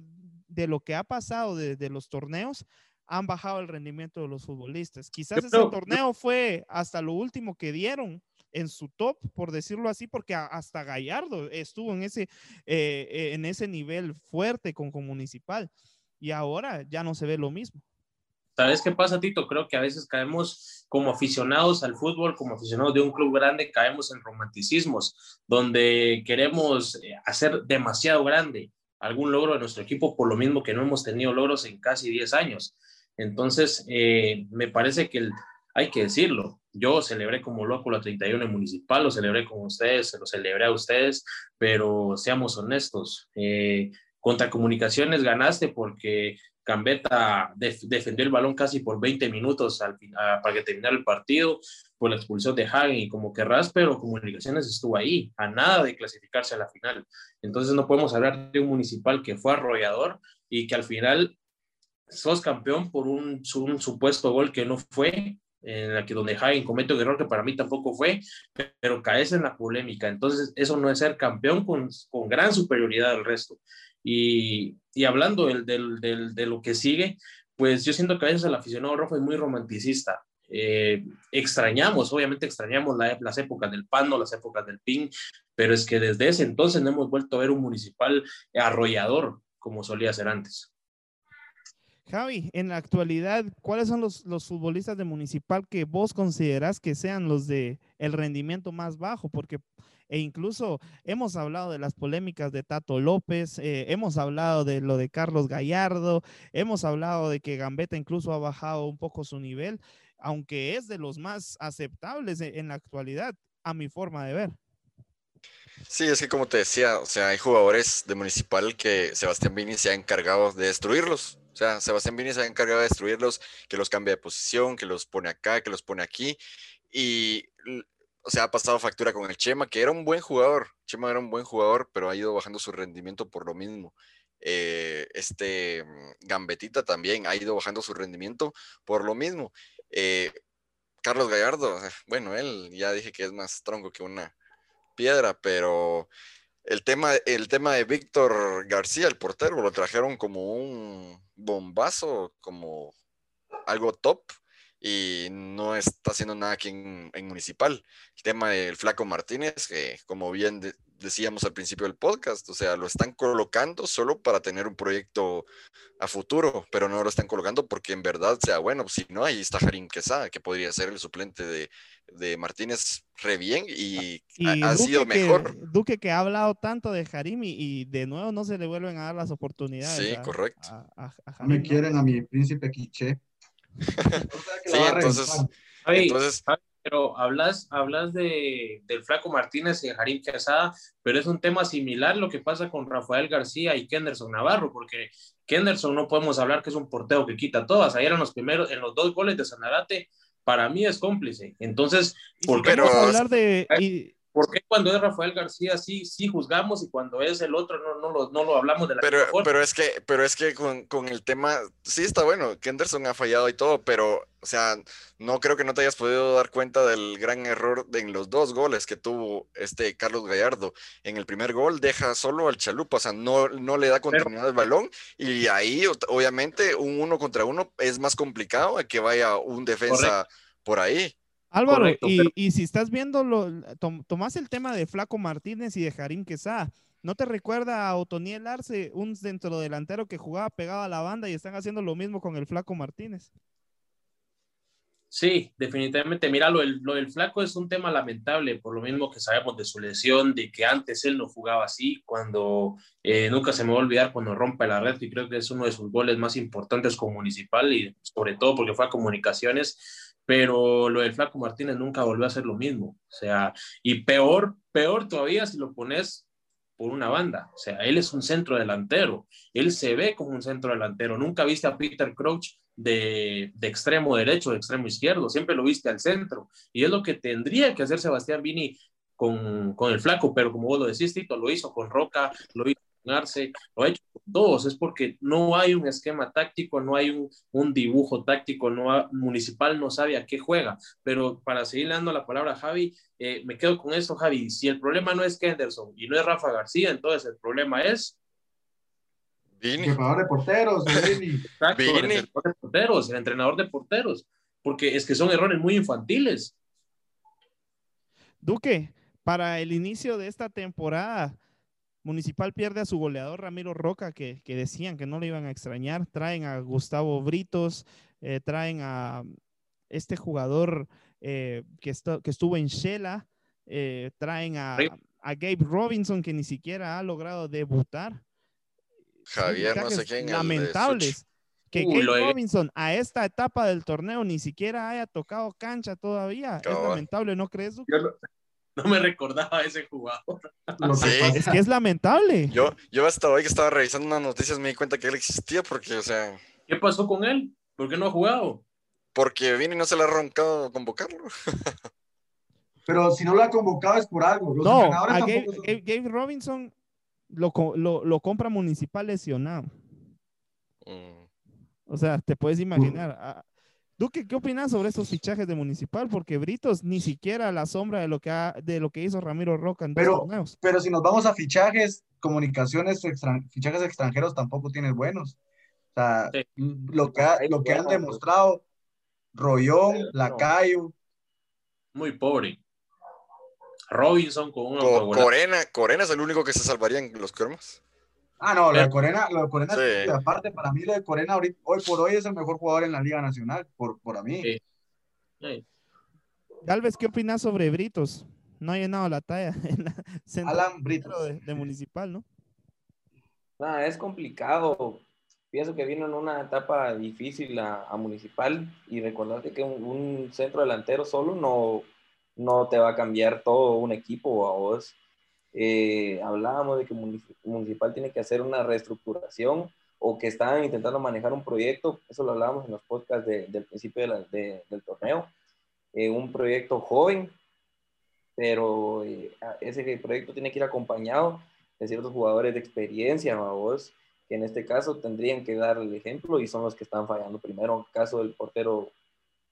de lo que ha pasado desde de los torneos, han bajado el rendimiento de los futbolistas. Quizás ese torneo fue hasta lo último que dieron en su top, por decirlo así, porque hasta Gallardo estuvo en ese, eh, eh, en ese nivel fuerte con, con Municipal y ahora ya no se ve lo mismo. ¿Sabes qué pasa, Tito? Creo que a veces caemos como aficionados al fútbol, como aficionados de un club grande, caemos en romanticismos, donde queremos eh, hacer demasiado grande algún logro de nuestro equipo, por lo mismo que no hemos tenido logros en casi 10 años. Entonces, me parece que el, hay que decirlo. Yo celebré como loco la 31 municipal, lo celebré con ustedes, se lo celebré a ustedes, pero seamos honestos. Eh, contra Comunicaciones ganaste porque Cambeta defendió el balón casi por 20 minutos al, para que terminara el partido por la expulsión de Hagen y como querrás, pero Comunicaciones estuvo ahí, a nada de clasificarse a la final. Entonces no podemos hablar de un municipal que fue arrollador y que al final sos campeón por un supuesto gol que no fue en la que donde Hagen comete un error que para mí tampoco fue, pero caes en la polémica. Entonces, eso no es ser campeón con, con gran superioridad al resto. Y, y hablando del, del, de lo que sigue, pues yo siento que a veces el aficionado rojo es muy romanticista. Eh, extrañamos, obviamente extrañamos las épocas del PAN o las épocas del PIN, pero es que desde ese entonces no hemos vuelto a ver un municipal arrollador como solía ser antes. Javi, en la actualidad, ¿cuáles son los, los, futbolistas de Municipal que vos considerás que sean los de el rendimiento más bajo? Porque e incluso hemos hablado de las polémicas de Tato López, eh, hemos hablado de lo de Carlos Gallardo, hemos hablado de que Gambetta incluso ha bajado un poco su nivel, aunque es de los más aceptables e, en la actualidad, a mi forma de ver. Sí, es que como te decía, o sea, hay jugadores de Municipal que Sebastián Vini se ha encargado de destruirlos. O sea, Sebastián Vini se ha encargado de destruirlos, que los cambia de posición, que los pone acá, que los pone aquí. Y, o sea, ha pasado factura con el Chema, que era un buen jugador. Chema era un buen jugador, pero ha ido bajando su rendimiento por lo mismo. Eh, este mm, Gambetita también ha ido bajando su rendimiento por lo mismo. Eh, Carlos Gallardo, bueno, él ya dije que es más tronco que una piedra, pero el tema, el tema de Víctor García, el portero, lo trajeron como un bombazo, como algo top, y no está haciendo nada aquí en, Municipal. El tema del Flaco Martínez, que como bien decíamos al principio del podcast, o sea, lo están colocando solo para tener un proyecto a futuro, pero no lo están colocando porque en verdad sea bueno. Si no, ahí está Jarim Quesada, que podría ser el suplente de, de Martínez re bien y, ha, sido mejor. Duque que ha hablado tanto de Jarim y, de nuevo no se le vuelven a dar las oportunidades. Sí, correcto. me quieren a mi príncipe Quiche. <laughs> sí, entonces, entonces pero hablas, hablas de, del Flaco Martínez y Jarim Quesada, pero es un tema similar lo que pasa con Rafael García y Kenderson Navarro, porque Kenderson no podemos hablar que es un porteo que quita todas. Ayer en los primeros, en los dos goles de Sanarate, para mí es cómplice. Entonces, ¿por qué no hablar de... ¿Por qué cuando es Rafael García sí, sí juzgamos y cuando es el otro no, no, lo, no lo hablamos de la pero, Pero es que, pero es que con, con, el tema, sí está bueno, Kenderson ha fallado y todo, pero, o sea, no creo que no te hayas podido dar cuenta del gran error en los dos goles que tuvo este Carlos Gallardo. En el primer gol deja solo al Chalupa, o sea, no, no le da continuidad al balón y ahí, obviamente, un uno contra uno es más complicado a que vaya un defensa por ahí. Álvaro, y, si estás viendo, lo, tomás el tema de Flaco Martínez y de Jarín Quesá, ¿no te recuerda a Otoniel Arce, un centro delantero que jugaba pegado a la banda y están haciendo lo mismo con el Flaco Martínez? Sí, definitivamente. Mira, lo del, lo del flaco es un tema lamentable, por lo mismo que sabemos de su lesión, de que antes él no jugaba así, cuando eh, nunca se me va a olvidar cuando rompe la red, y creo que es uno de sus goles más importantes con Municipal, y sobre todo porque fue a comunicaciones, pero lo del flaco Martínez nunca volvió a ser lo mismo. O sea, y peor, peor todavía si lo pones por una banda. O sea, él es un centro delantero. Él se ve como un centro delantero. Nunca viste a Peter Crouch de, de, extremo derecho, de extremo izquierdo. Siempre lo viste al centro. Y es lo que tendría que hacer Sebastián Vini con, con el flaco. Pero como vos lo decís, Tito, lo hizo con Roca, lo hizo lo ha hecho con todos. Es porque no hay un esquema táctico, no hay un, un dibujo táctico. No ha, Municipal no sabe a qué juega. Pero para seguir dando la palabra a Javi, eh, me quedo con esto, Javi. Si el problema no es Kenderson y no es Rafa García, entonces el problema es. Vini. El preparador de porteros, Vini. <laughs> Exacto, Vini. el entrenador de porteros, el entrenador de porteros. Porque es que son errores muy infantiles. Duque, para el inicio de esta temporada, Municipal pierde a su goleador Ramiro Roca, que, que decían que no le iban a extrañar. Traen a Gustavo Britos, eh, traen a este jugador eh, que, está, que, estuvo en Shela, eh, traen a, a, Gabe Robinson que ni siquiera ha logrado debutar. Javier, no sé quién. Lamentables. Que Uy, Gabe Robinson a esta etapa del torneo ni siquiera haya tocado cancha todavía. Es lamentable, ¿no crees? Yo <laughs> no, me recordaba ese jugador. Sí. Es que es lamentable. Yo, yo hasta hoy que estaba revisando unas noticias me di cuenta que él existía porque, o sea... ¿Qué pasó con él? ¿Por qué no ha jugado? Porque Vini no se le ha roncado convocarlo. <laughs> Pero si no lo ha convocado es por algo. Los no, a Gabe, son... Gabe, Gabe, Robinson lo, lo, lo, compra Municipal lesionado. Mm. O sea, te puedes imaginar. Duque, ¿qué opinas sobre estos fichajes de Municipal? Porque Britos ni siquiera la sombra de lo que, ha, de lo que hizo Ramiro Roca en pero, torneos. Pero si nos vamos a fichajes, comunicaciones, extran, fichajes extranjeros tampoco tienen buenos. O sea, sí. lo que, ha, lo que han demostrado Rollón, Lacayo. Muy pobre. Robinson con una. Co Corena, Corena es el único que se salvaría en los cromos. Ah, no, lo de Corena, lo de Corena sí. aparte, para mí lo de Corena ahorita, hoy por hoy es el mejor jugador en la Liga Nacional, por, por a mí. Sí. Sí. Galvez, ¿qué opinas sobre Britos? No ha llenado la talla <laughs> en la Alan Britos. De, de, Municipal, ¿no? Nah, es complicado pienso que vino en una etapa difícil a, a Municipal y recordarte que un, un, centro delantero solo no, no te va a cambiar todo un equipo a vos. Eh, hablábamos de que Municipal tiene que hacer una reestructuración o que estaban intentando manejar un proyecto, eso lo hablábamos en los podcasts de, del principio de la, de, del torneo, eh, un proyecto joven, pero eh, ese proyecto tiene que ir acompañado de ciertos jugadores de experiencia, a vos que en este caso tendrían que dar el ejemplo y son los que están fallando primero. Caso del portero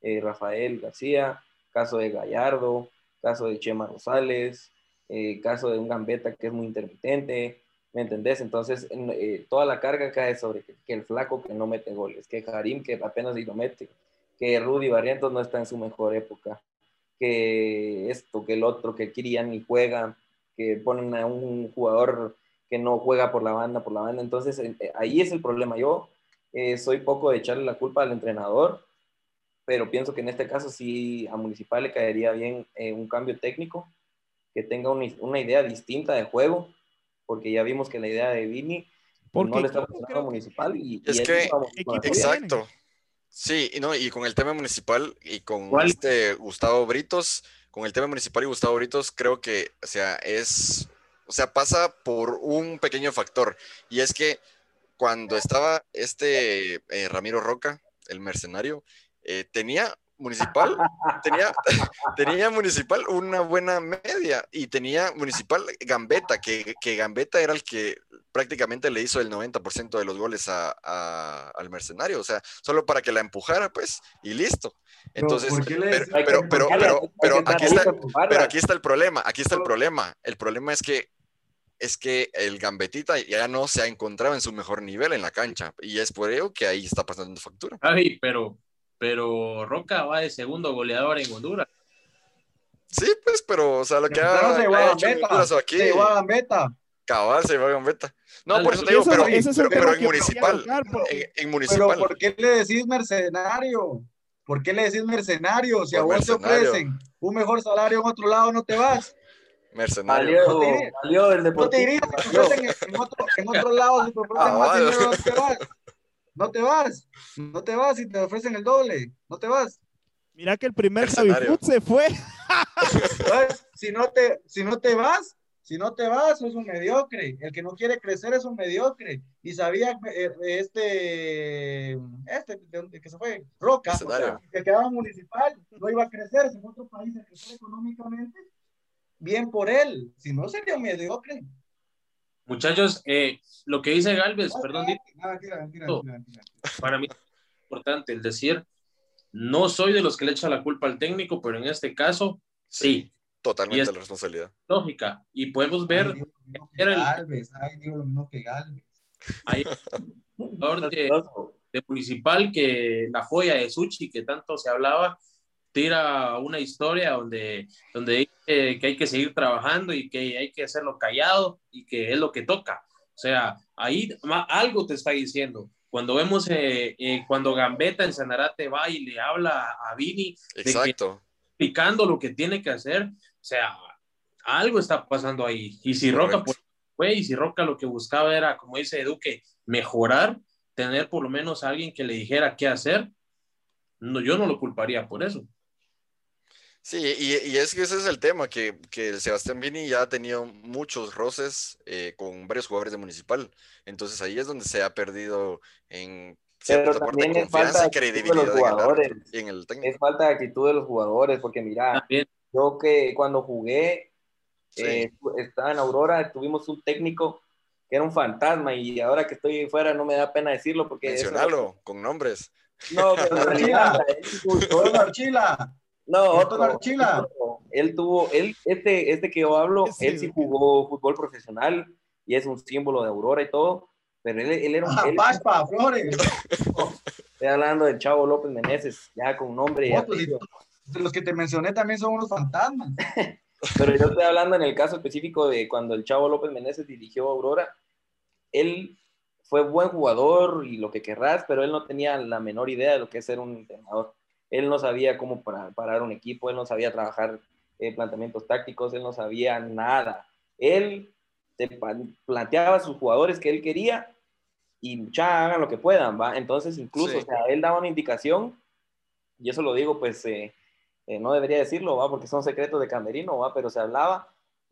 eh, Rafael García, caso de Gallardo, caso de Chema Rosales, eh, caso de un Gambetta que es muy intermitente, ¿me entendés? Entonces, eh, toda la carga cae sobre que, el flaco que no mete goles, que Karim que apenas si lo mete, que Rudy Barrientos no está en su mejor época, que esto, que el otro, que Kirian ni juega, que ponen a un jugador que no juega por la banda, por la banda. Entonces, eh, ahí es el problema. Yo eh, soy poco de echarle la culpa al entrenador, pero pienso que en este caso sí a Municipal le caería bien un cambio técnico, que tenga una, una, idea distinta de juego, porque ya vimos que la idea de Vini porque no le está funcionando a Municipal. Y, es y que, exacto. Sí, y, no, y con el tema municipal y con ¿Cuál? este Gustavo Britos, con el tema municipal y Gustavo Britos, creo que, o sea, es o sea, pasa por un pequeño factor, y es que cuando estaba este eh, Ramiro Roca, el mercenario, eh, tenía municipal, tenía, <laughs> tenía municipal una buena media y tenía municipal Gambetta, que, que Gambetta era el que prácticamente le hizo el 90% de los goles a, a, al mercenario, o sea, solo para que la empujara, pues, y listo. Entonces, pero, pero, pero, pero, pero, aquí está, pero aquí está el problema, aquí está el problema. El problema es que es que el Gambetita ya no se ha encontrado en su mejor nivel en la cancha y es por ello que ahí está pasando factura. Ay, pero, pero Roca va de segundo goleador en Honduras. Sí, pues, pero, o sea, lo que ha, se ha hecho en Honduras aquí. Se va a Gambetta. Cabal, se va a Gambetta. No, por eso te digo, pero, pero, pero en municipal, en, en, municipal. Pero ¿por qué le decís mercenario? ¿Por qué le decís mercenario? Si a vos te mercenario. ofrecen un mejor salario en otro lado, no te vas. Mercenario. Valió, No te valió el No te irías si te ofrecen en, en otro, en otro lado, si te ofrecen Ah, más vale. dinero, no te vas. No te vas. No te vas si te ofrecen el doble. No te vas. Mira que el primer. Javi se fue. Entonces, si no te, si no te vas, si no te vas, sos un mediocre. El que no quiere crecer es un mediocre. Y sabía eh, este, este de donde- que se fue, Roca, o sea, Mercenario. que quedaba municipal, no iba a crecer, se fue a otro país a crecer económicamente. Bien por él, si no sería un mediocre. Muchachos, eh, lo que dice Galvez, perdón, No, mentira, mentira, No. mentira, mentira. para mí es importante el decir, no soy de los que le echa la culpa al técnico, pero en este caso, sí, Totalmente Y es- la responsabilidad. lógica. Y podemos ver, era el- Galvez, ay, Dios, lo mismo que Galvez. hay un jugador de, de Municipal que la joya de Suchi, que tanto se hablaba, tira una historia donde, donde dice que hay que seguir trabajando y que hay que hacerlo callado y que es lo que toca. O sea, ahí algo te está diciendo. Cuando vemos, eh, eh, cuando Gambetta en Sanarate va y le habla a Vini de que- Exacto. explicando lo que tiene que hacer, o sea, algo está pasando ahí. Y si Roca Correcto. pues, fue, y si Roca lo que buscaba era, como dice Duque, mejorar, tener por lo menos a alguien que le dijera qué hacer, no, yo no lo culparía por eso. Sí, y, y es que ese es el tema, que, que el Sebastián Vini ya ha tenido muchos roces eh, con varios jugadores de Municipal. Entonces ahí es donde se ha perdido en Pero cierta parte también es confianza falta y de actitud de credibilidad los en el jugadores. en el Es técnico. falta de actitud de los jugadores, porque mira, También, yo que cuando jugué, Sí. eh, estaba en Aurora, tuvimos un técnico que era un fantasma y ahora que estoy fuera no me da pena decirlo porque... eso- Mencionalo con nombres. No, pero <laughs> en realidad, Archila. No, otro, Archila. Él tuvo, él, este, este que yo hablo, él sí jugó fútbol profesional y es un símbolo de Aurora y todo, pero él, él era un... Ah, él- Paspa, Flores. <laughs> estoy hablando del chavo López Meneses, ya con nombre y No, pues, los que te mencioné también son unos fantasmas. <laughs> Pero yo estoy hablando en el caso específico de cuando el chavo López Meneses dirigió a Aurora. Él fue buen jugador y lo que querrás, pero él no tenía la menor idea de lo que es ser un entrenador. Él no sabía cómo para- parar un equipo, él no sabía trabajar eh, planteamientos tácticos, él no sabía nada. Él pa- planteaba a sus jugadores que él quería y ya hagan lo que puedan, ¿va? Entonces, incluso, Sí. o sea, él daba una indicación, y eso lo digo, pues, eh, eh, no debería decirlo, ¿va? Porque son secretos de camerino, ¿va? Pero se hablaba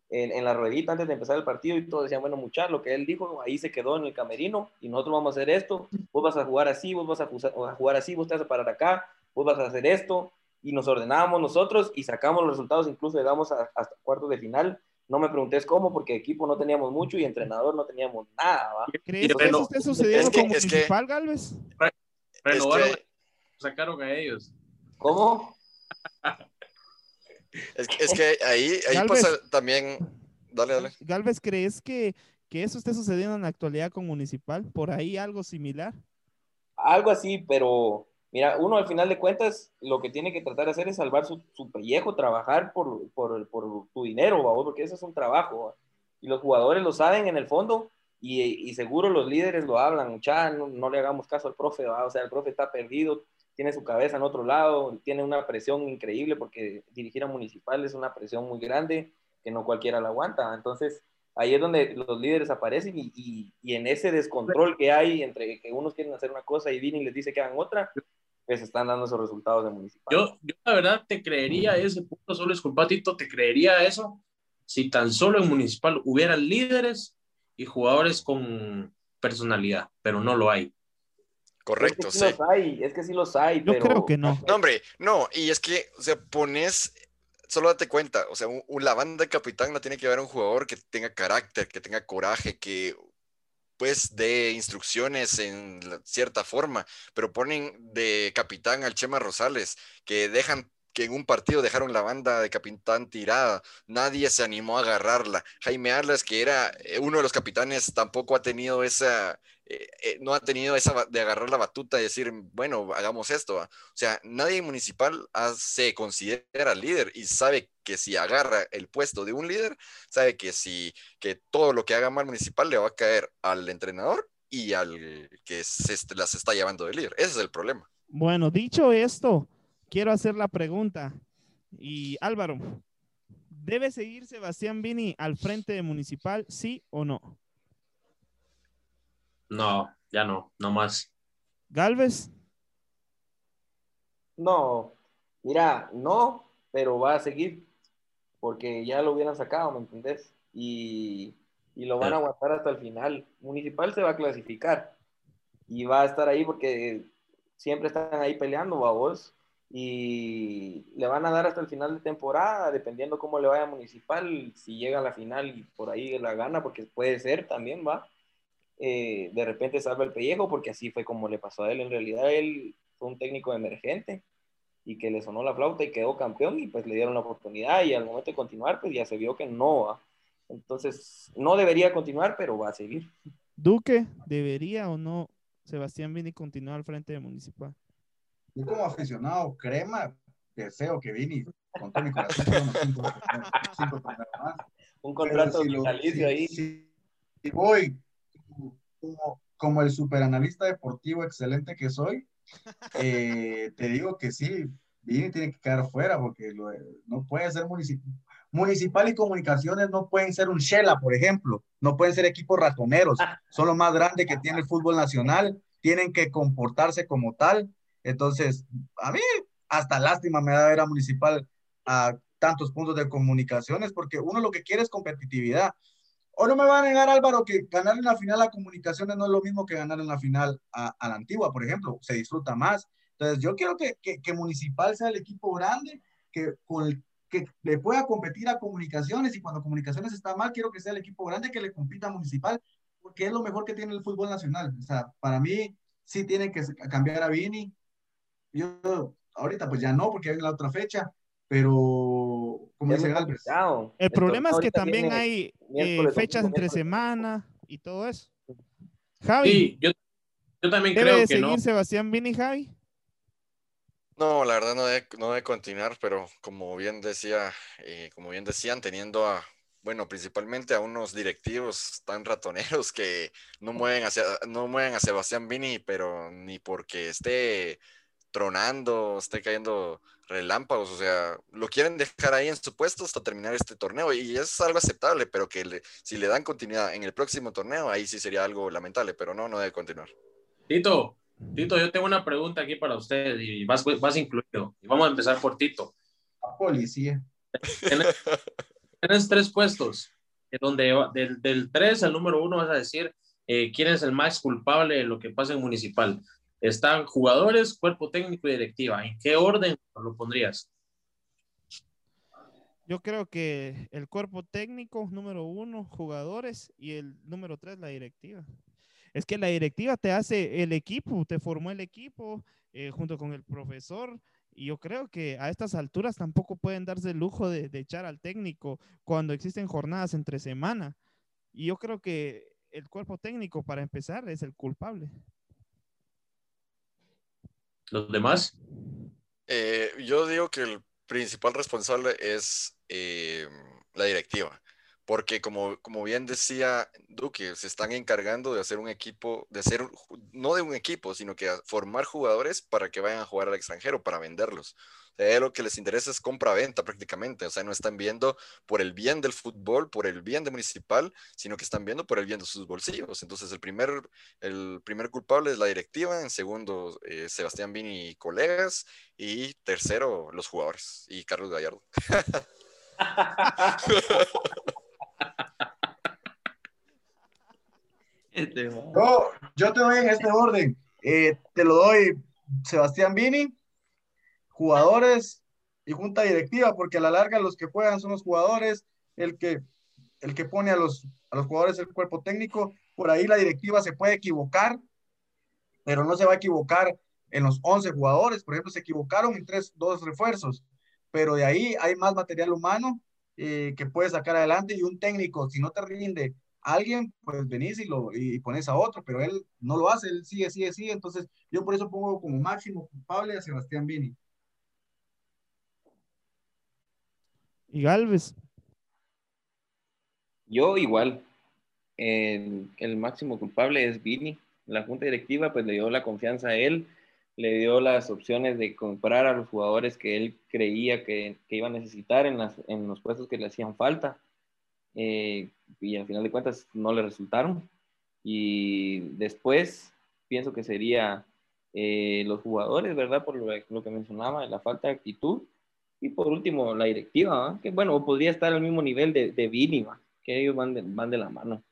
en, en la ruedita antes de empezar el partido y todos decían, bueno, muchachos, lo que él dijo, ahí se quedó en el camerino y nosotros vamos a hacer esto, vos vas a jugar así, vos vas a jugar así, vos te vas a parar acá, vos vas a hacer esto, y nos ordenábamos nosotros y sacamos los resultados, incluso llegamos a- hasta cuartos de final. No me preguntes cómo, porque equipo no teníamos mucho y entrenador no teníamos nada, ¿va? ¿Crees Y que bueno, eso esté sucediendo es que- con es que- Municipal, Galvez? renovaron, que- sacaron a ellos. ¿Cómo? Es, que- es que ahí, ahí Galvez. pasa también. Dale, dale. Galvez, ¿crees que, que eso esté sucediendo en la actualidad con Municipal? ¿Por ahí algo similar? Algo así, pero mira, uno al final de cuentas lo que tiene que tratar de hacer es salvar su, su pellejo, trabajar por, por, por tu dinero, ¿va? porque eso es un trabajo. Y los jugadores lo saben en el fondo y, y seguro los líderes lo hablan. Ya no, le hagamos caso al profe, o sea, el profe está perdido, tiene su cabeza en otro lado, tiene una presión increíble porque dirigir a Municipal es una presión muy grande que no cualquiera la aguanta. Entonces, ahí es donde los líderes aparecen y, y, y, en ese descontrol que hay entre que unos quieren hacer una cosa y Vini les dice que hagan otra, pues están dando esos resultados de municipal. Yo, yo la verdad te creería ese punto, solo es culpatito, te creería eso si tan solo en municipal hubieran líderes y jugadores con personalidad, pero no lo hay. Correcto, es que sí. sí. Los hay, es que sí los hay, Yo pero... creo que no. No, hombre, no, y es que, o sea, pones, solo date cuenta, o sea, un, la banda de capitán la tiene que llevar un jugador que tenga carácter, que tenga coraje, que pues dé instrucciones en cierta forma, pero ponen de capitán al Chema Rosales, que dejan que en un partido dejaron la banda de capitán tirada, nadie se animó a agarrarla. Jaime Arlas, que era eh, uno de los capitanes, tampoco ha tenido esa, eh, eh, no ha tenido esa de agarrar la batuta y decir, bueno, hagamos esto. ¿va? O sea, nadie municipal se considera líder y sabe que si agarra el puesto de un líder, sabe que si que todo lo que haga mal municipal le va a caer al entrenador y al que se las está llevando de líder. Ese es el problema. Bueno, dicho esto, quiero hacer la pregunta. Y Álvaro, ¿debe seguir Sebastián Vini al frente de Municipal, sí o no? No, ya no, no más. Galvez, No, mira, no, pero va a seguir, porque ya lo hubieran sacado, ¿me entendés? Y, y lo van a aguantar hasta el final. Municipal se va a clasificar y va a estar ahí porque siempre están ahí peleando, vos y le van a dar hasta el final de temporada, dependiendo cómo le vaya a Municipal, si llega a la final y por ahí la gana, porque puede ser también, va. Eh, de repente salva el pellejo, porque así fue como le pasó a él. En realidad, él fue un técnico emergente y que le sonó la flauta y quedó campeón y pues le dieron la oportunidad y al momento de continuar, pues ya se vio que no va. Entonces, no debería continuar, pero va a seguir. Duque, ¿debería o no Sebastián Vini continuar al frente de Municipal? Yo como aficionado crema, deseo que Vini, con todo mi corazón, cinco, cinco torneos más. Un contrato si lo- vitalicio si- ahí. si- si voy como, como el superanalista deportivo excelente que soy, eh, te digo que sí, Vini tiene que quedar fuera porque lo- no puede ser municipal. Y comunicaciones no pueden ser un Shela, por ejemplo, no pueden ser equipos ratoneros, son lo más grande que tiene el fútbol nacional, tienen que comportarse como tal. Entonces, a mí hasta lástima me da ver a Municipal a tantos puntos de comunicaciones, porque uno lo que quiere es competitividad. O no me va a negar Álvaro que ganar en la final a comunicaciones no es lo mismo que ganar en la final a, la antigua, por ejemplo, se disfruta más. Entonces, yo quiero que, que, Municipal sea el equipo grande, que, con que le pueda competir a comunicaciones y cuando comunicaciones está mal, quiero que sea el equipo grande que le compita a Municipal, porque es lo mejor que tiene el fútbol nacional. O sea, para mí sí tiene que cambiar a Vini. Yo ahorita pues ya no, porque hay la otra fecha, pero como Es dice Galvez. complicado. El problema es que también hay eh, fechas entre semana y todo eso. Javi, Sí, yo, yo también ¿debe creo de que seguir no. Sebastián Vini, Javi? No, la verdad no debe, no debe continuar, pero como bien decía, eh, como bien decían, teniendo a, bueno, principalmente a unos directivos tan ratoneros que no mueven hacia, no mueven a Sebastián Vini, pero ni porque esté tronando, esté cayendo relámpagos, o sea, lo quieren dejar ahí en su puesto hasta terminar este torneo y es algo aceptable, pero que le- si le dan continuidad en el próximo torneo, ahí sí sería algo lamentable, pero no, no debe continuar. Tito, Tito, yo tengo una pregunta aquí para usted y vas, vas incluido. Y vamos a empezar por Tito. A policía. Tienes, tienes tres puestos, donde del, del 3 al número 1 vas a decir eh, quién es el más culpable de lo que pasa en Municipal. Están jugadores, cuerpo técnico y directiva. ¿En qué orden lo pondrías? Yo creo que el cuerpo técnico, número uno, jugadores, y el número tres, la directiva. Es que la directiva te hace el equipo, te formó el equipo eh, junto con el profesor. Y yo creo que a estas alturas tampoco pueden darse el lujo de, de echar al técnico cuando existen jornadas entre semana. Y yo creo que el cuerpo técnico, para empezar, es el culpable. ¿Los demás? Eh, yo digo que el principal responsable es eh, la directiva, porque como, como bien decía Duque, se están encargando de hacer un equipo, de hacer, no de un equipo, sino que formar jugadores para que vayan a jugar al extranjero, para venderlos. Lo que les interesa es compra-venta prácticamente, o sea, no están viendo por el bien del fútbol, por el bien de Municipal, sino que están viendo por el bien de sus bolsillos. Entonces, el primer, el primer culpable es la directiva, en segundo, eh, Sebastián Vini y colegas, y tercero, los jugadores y Carlos Gallardo. <laughs> Este, man. Yo, yo te doy en este orden. Eh, te lo doy Sebastián Vini, jugadores y junta directiva, porque a la larga los que juegan son los jugadores, el que, el que pone a los, a los jugadores el cuerpo técnico. Por ahí la directiva se puede equivocar, pero no se va a equivocar en los 11 jugadores. Por ejemplo, se equivocaron en tres, dos refuerzos, pero de ahí hay más material humano eh, que puede sacar adelante y un técnico, si no te rinde alguien, pues venís y, lo, y pones a otro, pero él no lo hace, él sigue, sigue, sigue. Entonces, yo por eso pongo como máximo culpable a Sebastián Vini. Y Galvez, Yo igual. El, máximo culpable es Vini. La junta directiva pues le dio la confianza a él, le dio las opciones de comprar a los jugadores que él creía que, que iba a necesitar en, las, en, los puestos que le hacían falta. Eh, y al final de cuentas no le resultaron. Y después pienso que sería eh, los jugadores, ¿verdad? Por lo, que mencionaba, la falta de actitud. Y por último, la directiva, que bueno, podría estar al mismo nivel de, de Vini, que ellos van de, van de la mano.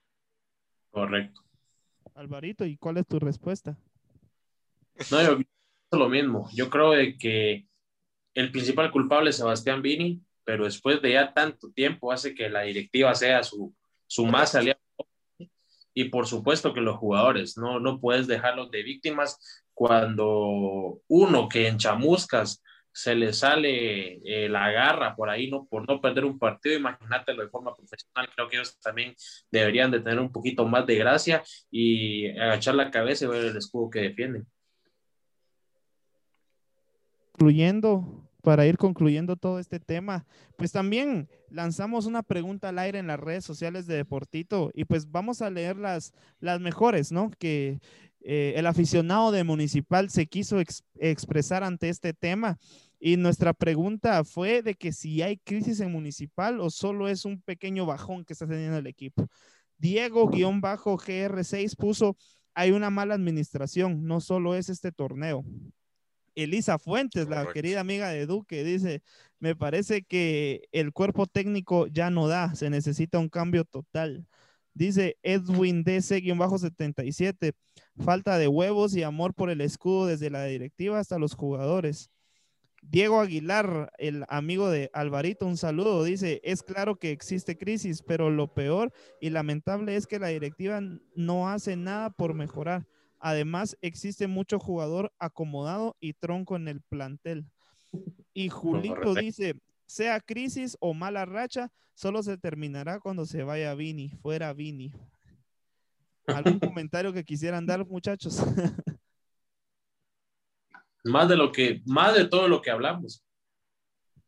Correcto. Alvarito, ¿y cuál es tu respuesta? No, yo lo mismo. Yo creo que el principal culpable es Sebastián Vini, pero después de ya tanto tiempo hace que la directiva sea su, su más aliado. Y por supuesto que los jugadores, no, no puedes dejarlos de víctimas cuando uno que en chamuscas se le sale eh, la garra por ahí, ¿no? Por no perder un partido, imagínatelo de forma profesional, creo que ellos también deberían de tener un poquito más de gracia y agachar la cabeza y ver el escudo que defienden. Concluyendo, para ir concluyendo todo este tema, pues también lanzamos una pregunta al aire en las redes sociales de Deportito y pues vamos a leer las, las mejores, ¿no? Que eh, el aficionado de Municipal se quiso expresar ante este tema. Y nuestra pregunta fue de que si hay crisis en Municipal o solo es un pequeño bajón que está teniendo el equipo. Diego-GR6 puso, hay una mala administración, no solo es este torneo. Elisa Fuentes, la querida amiga de Duque, dice, me parece que el cuerpo técnico ya no da, se necesita un cambio total. Dice Edwin DC-77, falta de huevos y amor por el escudo desde la directiva hasta los jugadores. Diego Aguilar, el amigo de Alvarito, un saludo. Dice, es claro que existe crisis, pero lo peor y lamentable es que la directiva no hace nada por mejorar. Además, existe mucho jugador acomodado y tronco en el plantel. Y Julito dice, sea crisis o mala racha, solo se terminará cuando se vaya Vini, fuera Vini. ¿Algún <laughs> comentario que quisieran dar, muchachos? <laughs> más de lo que, más de todo lo que hablamos.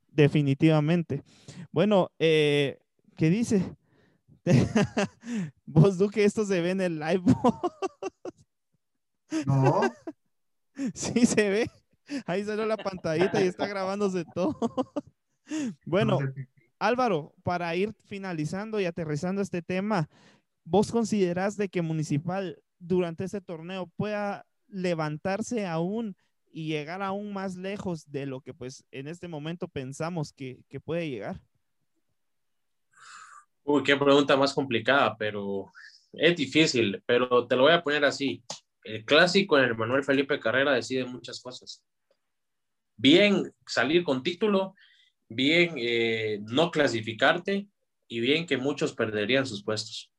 Definitivamente. Bueno, eh, ¿qué dice? <laughs> Vos, Duque, esto se ve en el live. <laughs> no. Sí se ve. Ahí salió la pantallita y está grabándose todo. <laughs> Bueno, Álvaro, para ir finalizando y aterrizando este tema, ¿vos considerás de que Municipal durante este torneo pueda levantarse aún y llegar aún más lejos de lo que pues en este momento pensamos que, que puede llegar? Uy, qué pregunta más complicada, pero es difícil, pero te lo voy a poner así. El clásico en el Manuel Felipe Carrera decide muchas cosas. Bien salir con título, bien eh, no clasificarte y bien que muchos perderían sus puestos.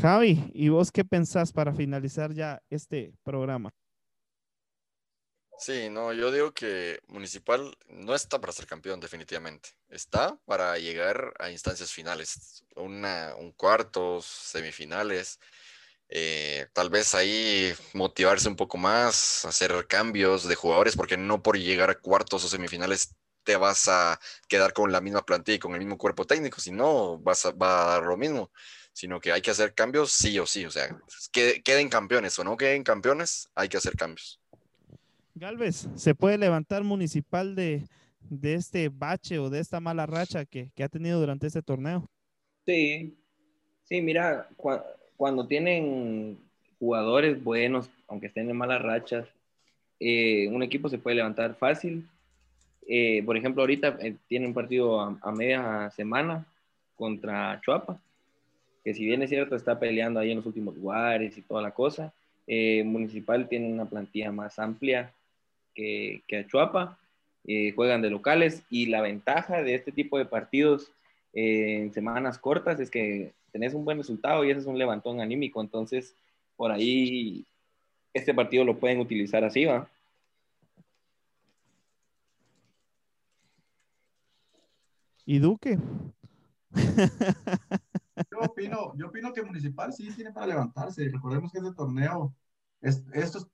Javi, ¿y vos qué pensás para finalizar ya este programa? Sí, no, yo digo que Municipal no está para ser campeón definitivamente. Está para llegar a instancias finales, una, un cuartos, semifinales. Eh, tal vez ahí motivarse un poco más, hacer cambios de jugadores, porque no por llegar a cuartos o semifinales te vas a quedar con la misma plantilla y con el mismo cuerpo técnico, si no, vas a, va a dar lo mismo, sino que hay que hacer cambios sí o sí, o sea, que queden campeones o no queden campeones, hay que hacer cambios. Galvez, ¿se puede levantar municipal de, este bache o de esta mala racha que, ha tenido durante este torneo? Sí, sí, mira, cuando tienen jugadores buenos, aunque estén en malas rachas, eh, un equipo se puede levantar fácil eh, por ejemplo, ahorita eh, tiene un partido a, media semana contra Chuapa, que si bien es cierto está peleando ahí en los últimos lugares y toda la cosa, Municipal tiene una plantilla más amplia que, que Chuapa, juegan de locales y la ventaja de este tipo de partidos en semanas cortas es que tenés un buen resultado y ese es un levantón anímico, entonces por ahí este partido lo pueden utilizar así, ¿va? ¿Y Duque? Yo opino, yo opino que Municipal sí tiene para levantarse. Recordemos que este torneo, es,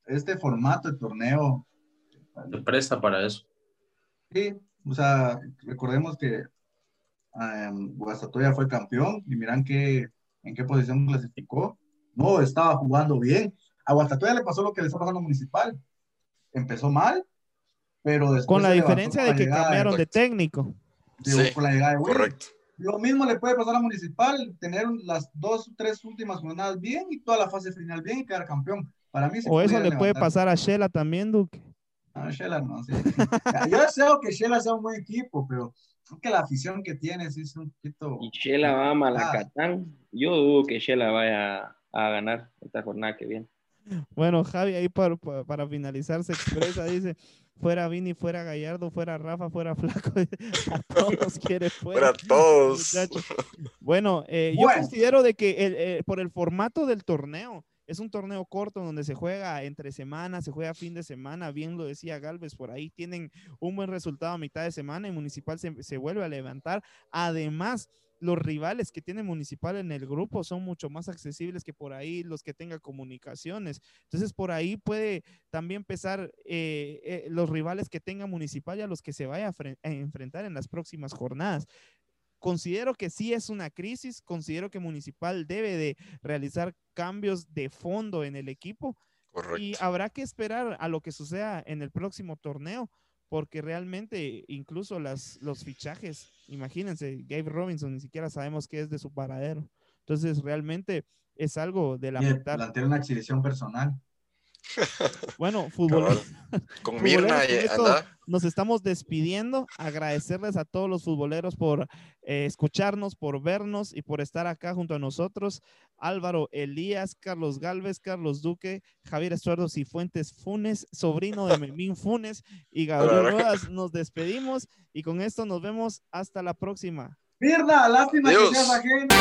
este formato de torneo. Se presta para eso. Sí, o sea, recordemos que um, Guastatoya fue campeón y miran que, en qué posición clasificó. No, estaba jugando bien. A Guastatoya le pasó lo que le está pasando a Municipal. empezó mal, pero después Con la diferencia de la que cambiaron de técnico. de- Sí, con la llegada de Willy. Correcto. Lo mismo le puede pasar a Municipal, tener las dos, tres últimas jornadas bien y toda la fase final bien y quedar campeón. Para mí se O eso le puede levantar. pasar a Shela también, Duque. No, Shela no, sí. Yo deseo que Shela sea un buen equipo, pero creo que la afición que tiene sí es un poquito. Y Shela va a Malacatán. Yo dudo que Shela vaya a ganar esta jornada que viene. Bueno, Javi, ahí para, para, para finalizar se expresa, dice, fuera Vini, fuera Gallardo, fuera Rafa, fuera Flaco, <laughs> a todos quiere fuera. Fuera todos. muchacho. Bueno, eh, yo Bueno. considero de que el, eh, por el formato del torneo, es un torneo corto donde se juega entre semanas, se juega fin de semana, bien lo decía Galvez, por ahí tienen un buen resultado a mitad de semana y Municipal se, vuelve a levantar. Además, los rivales que tiene Municipal en el grupo son mucho más accesibles que por ahí los que tenga comunicaciones. Entonces, por ahí puede también empezar eh, eh, los rivales que tenga Municipal y a los que se vaya a enfrentar en las próximas jornadas. Considero que sí es una crisis, considero que Municipal debe de realizar cambios de fondo en el equipo y habrá que esperar a lo que suceda en el próximo torneo, porque realmente incluso las, los fichajes, imagínense, Gabe Robinson, ni siquiera sabemos qué es de su paradero. Entonces, realmente es algo de lamentar. plantear una exhibición personal. Bueno, <laughs> fútbol. <laughs> Con Mirna anda. nos estamos despidiendo. Agradecerles a todos los futboleros por eh, escucharnos, por vernos y por estar acá junto a nosotros. Álvaro Elías, Carlos Galvez, Carlos Duque, Javier Estuardo Cifuentes Funes, sobrino de Memín <laughs> Funes y Gabriel. Rodas. Nos despedimos y con esto nos vemos hasta la próxima. Mirna, lástima Adiós. que seas ajena.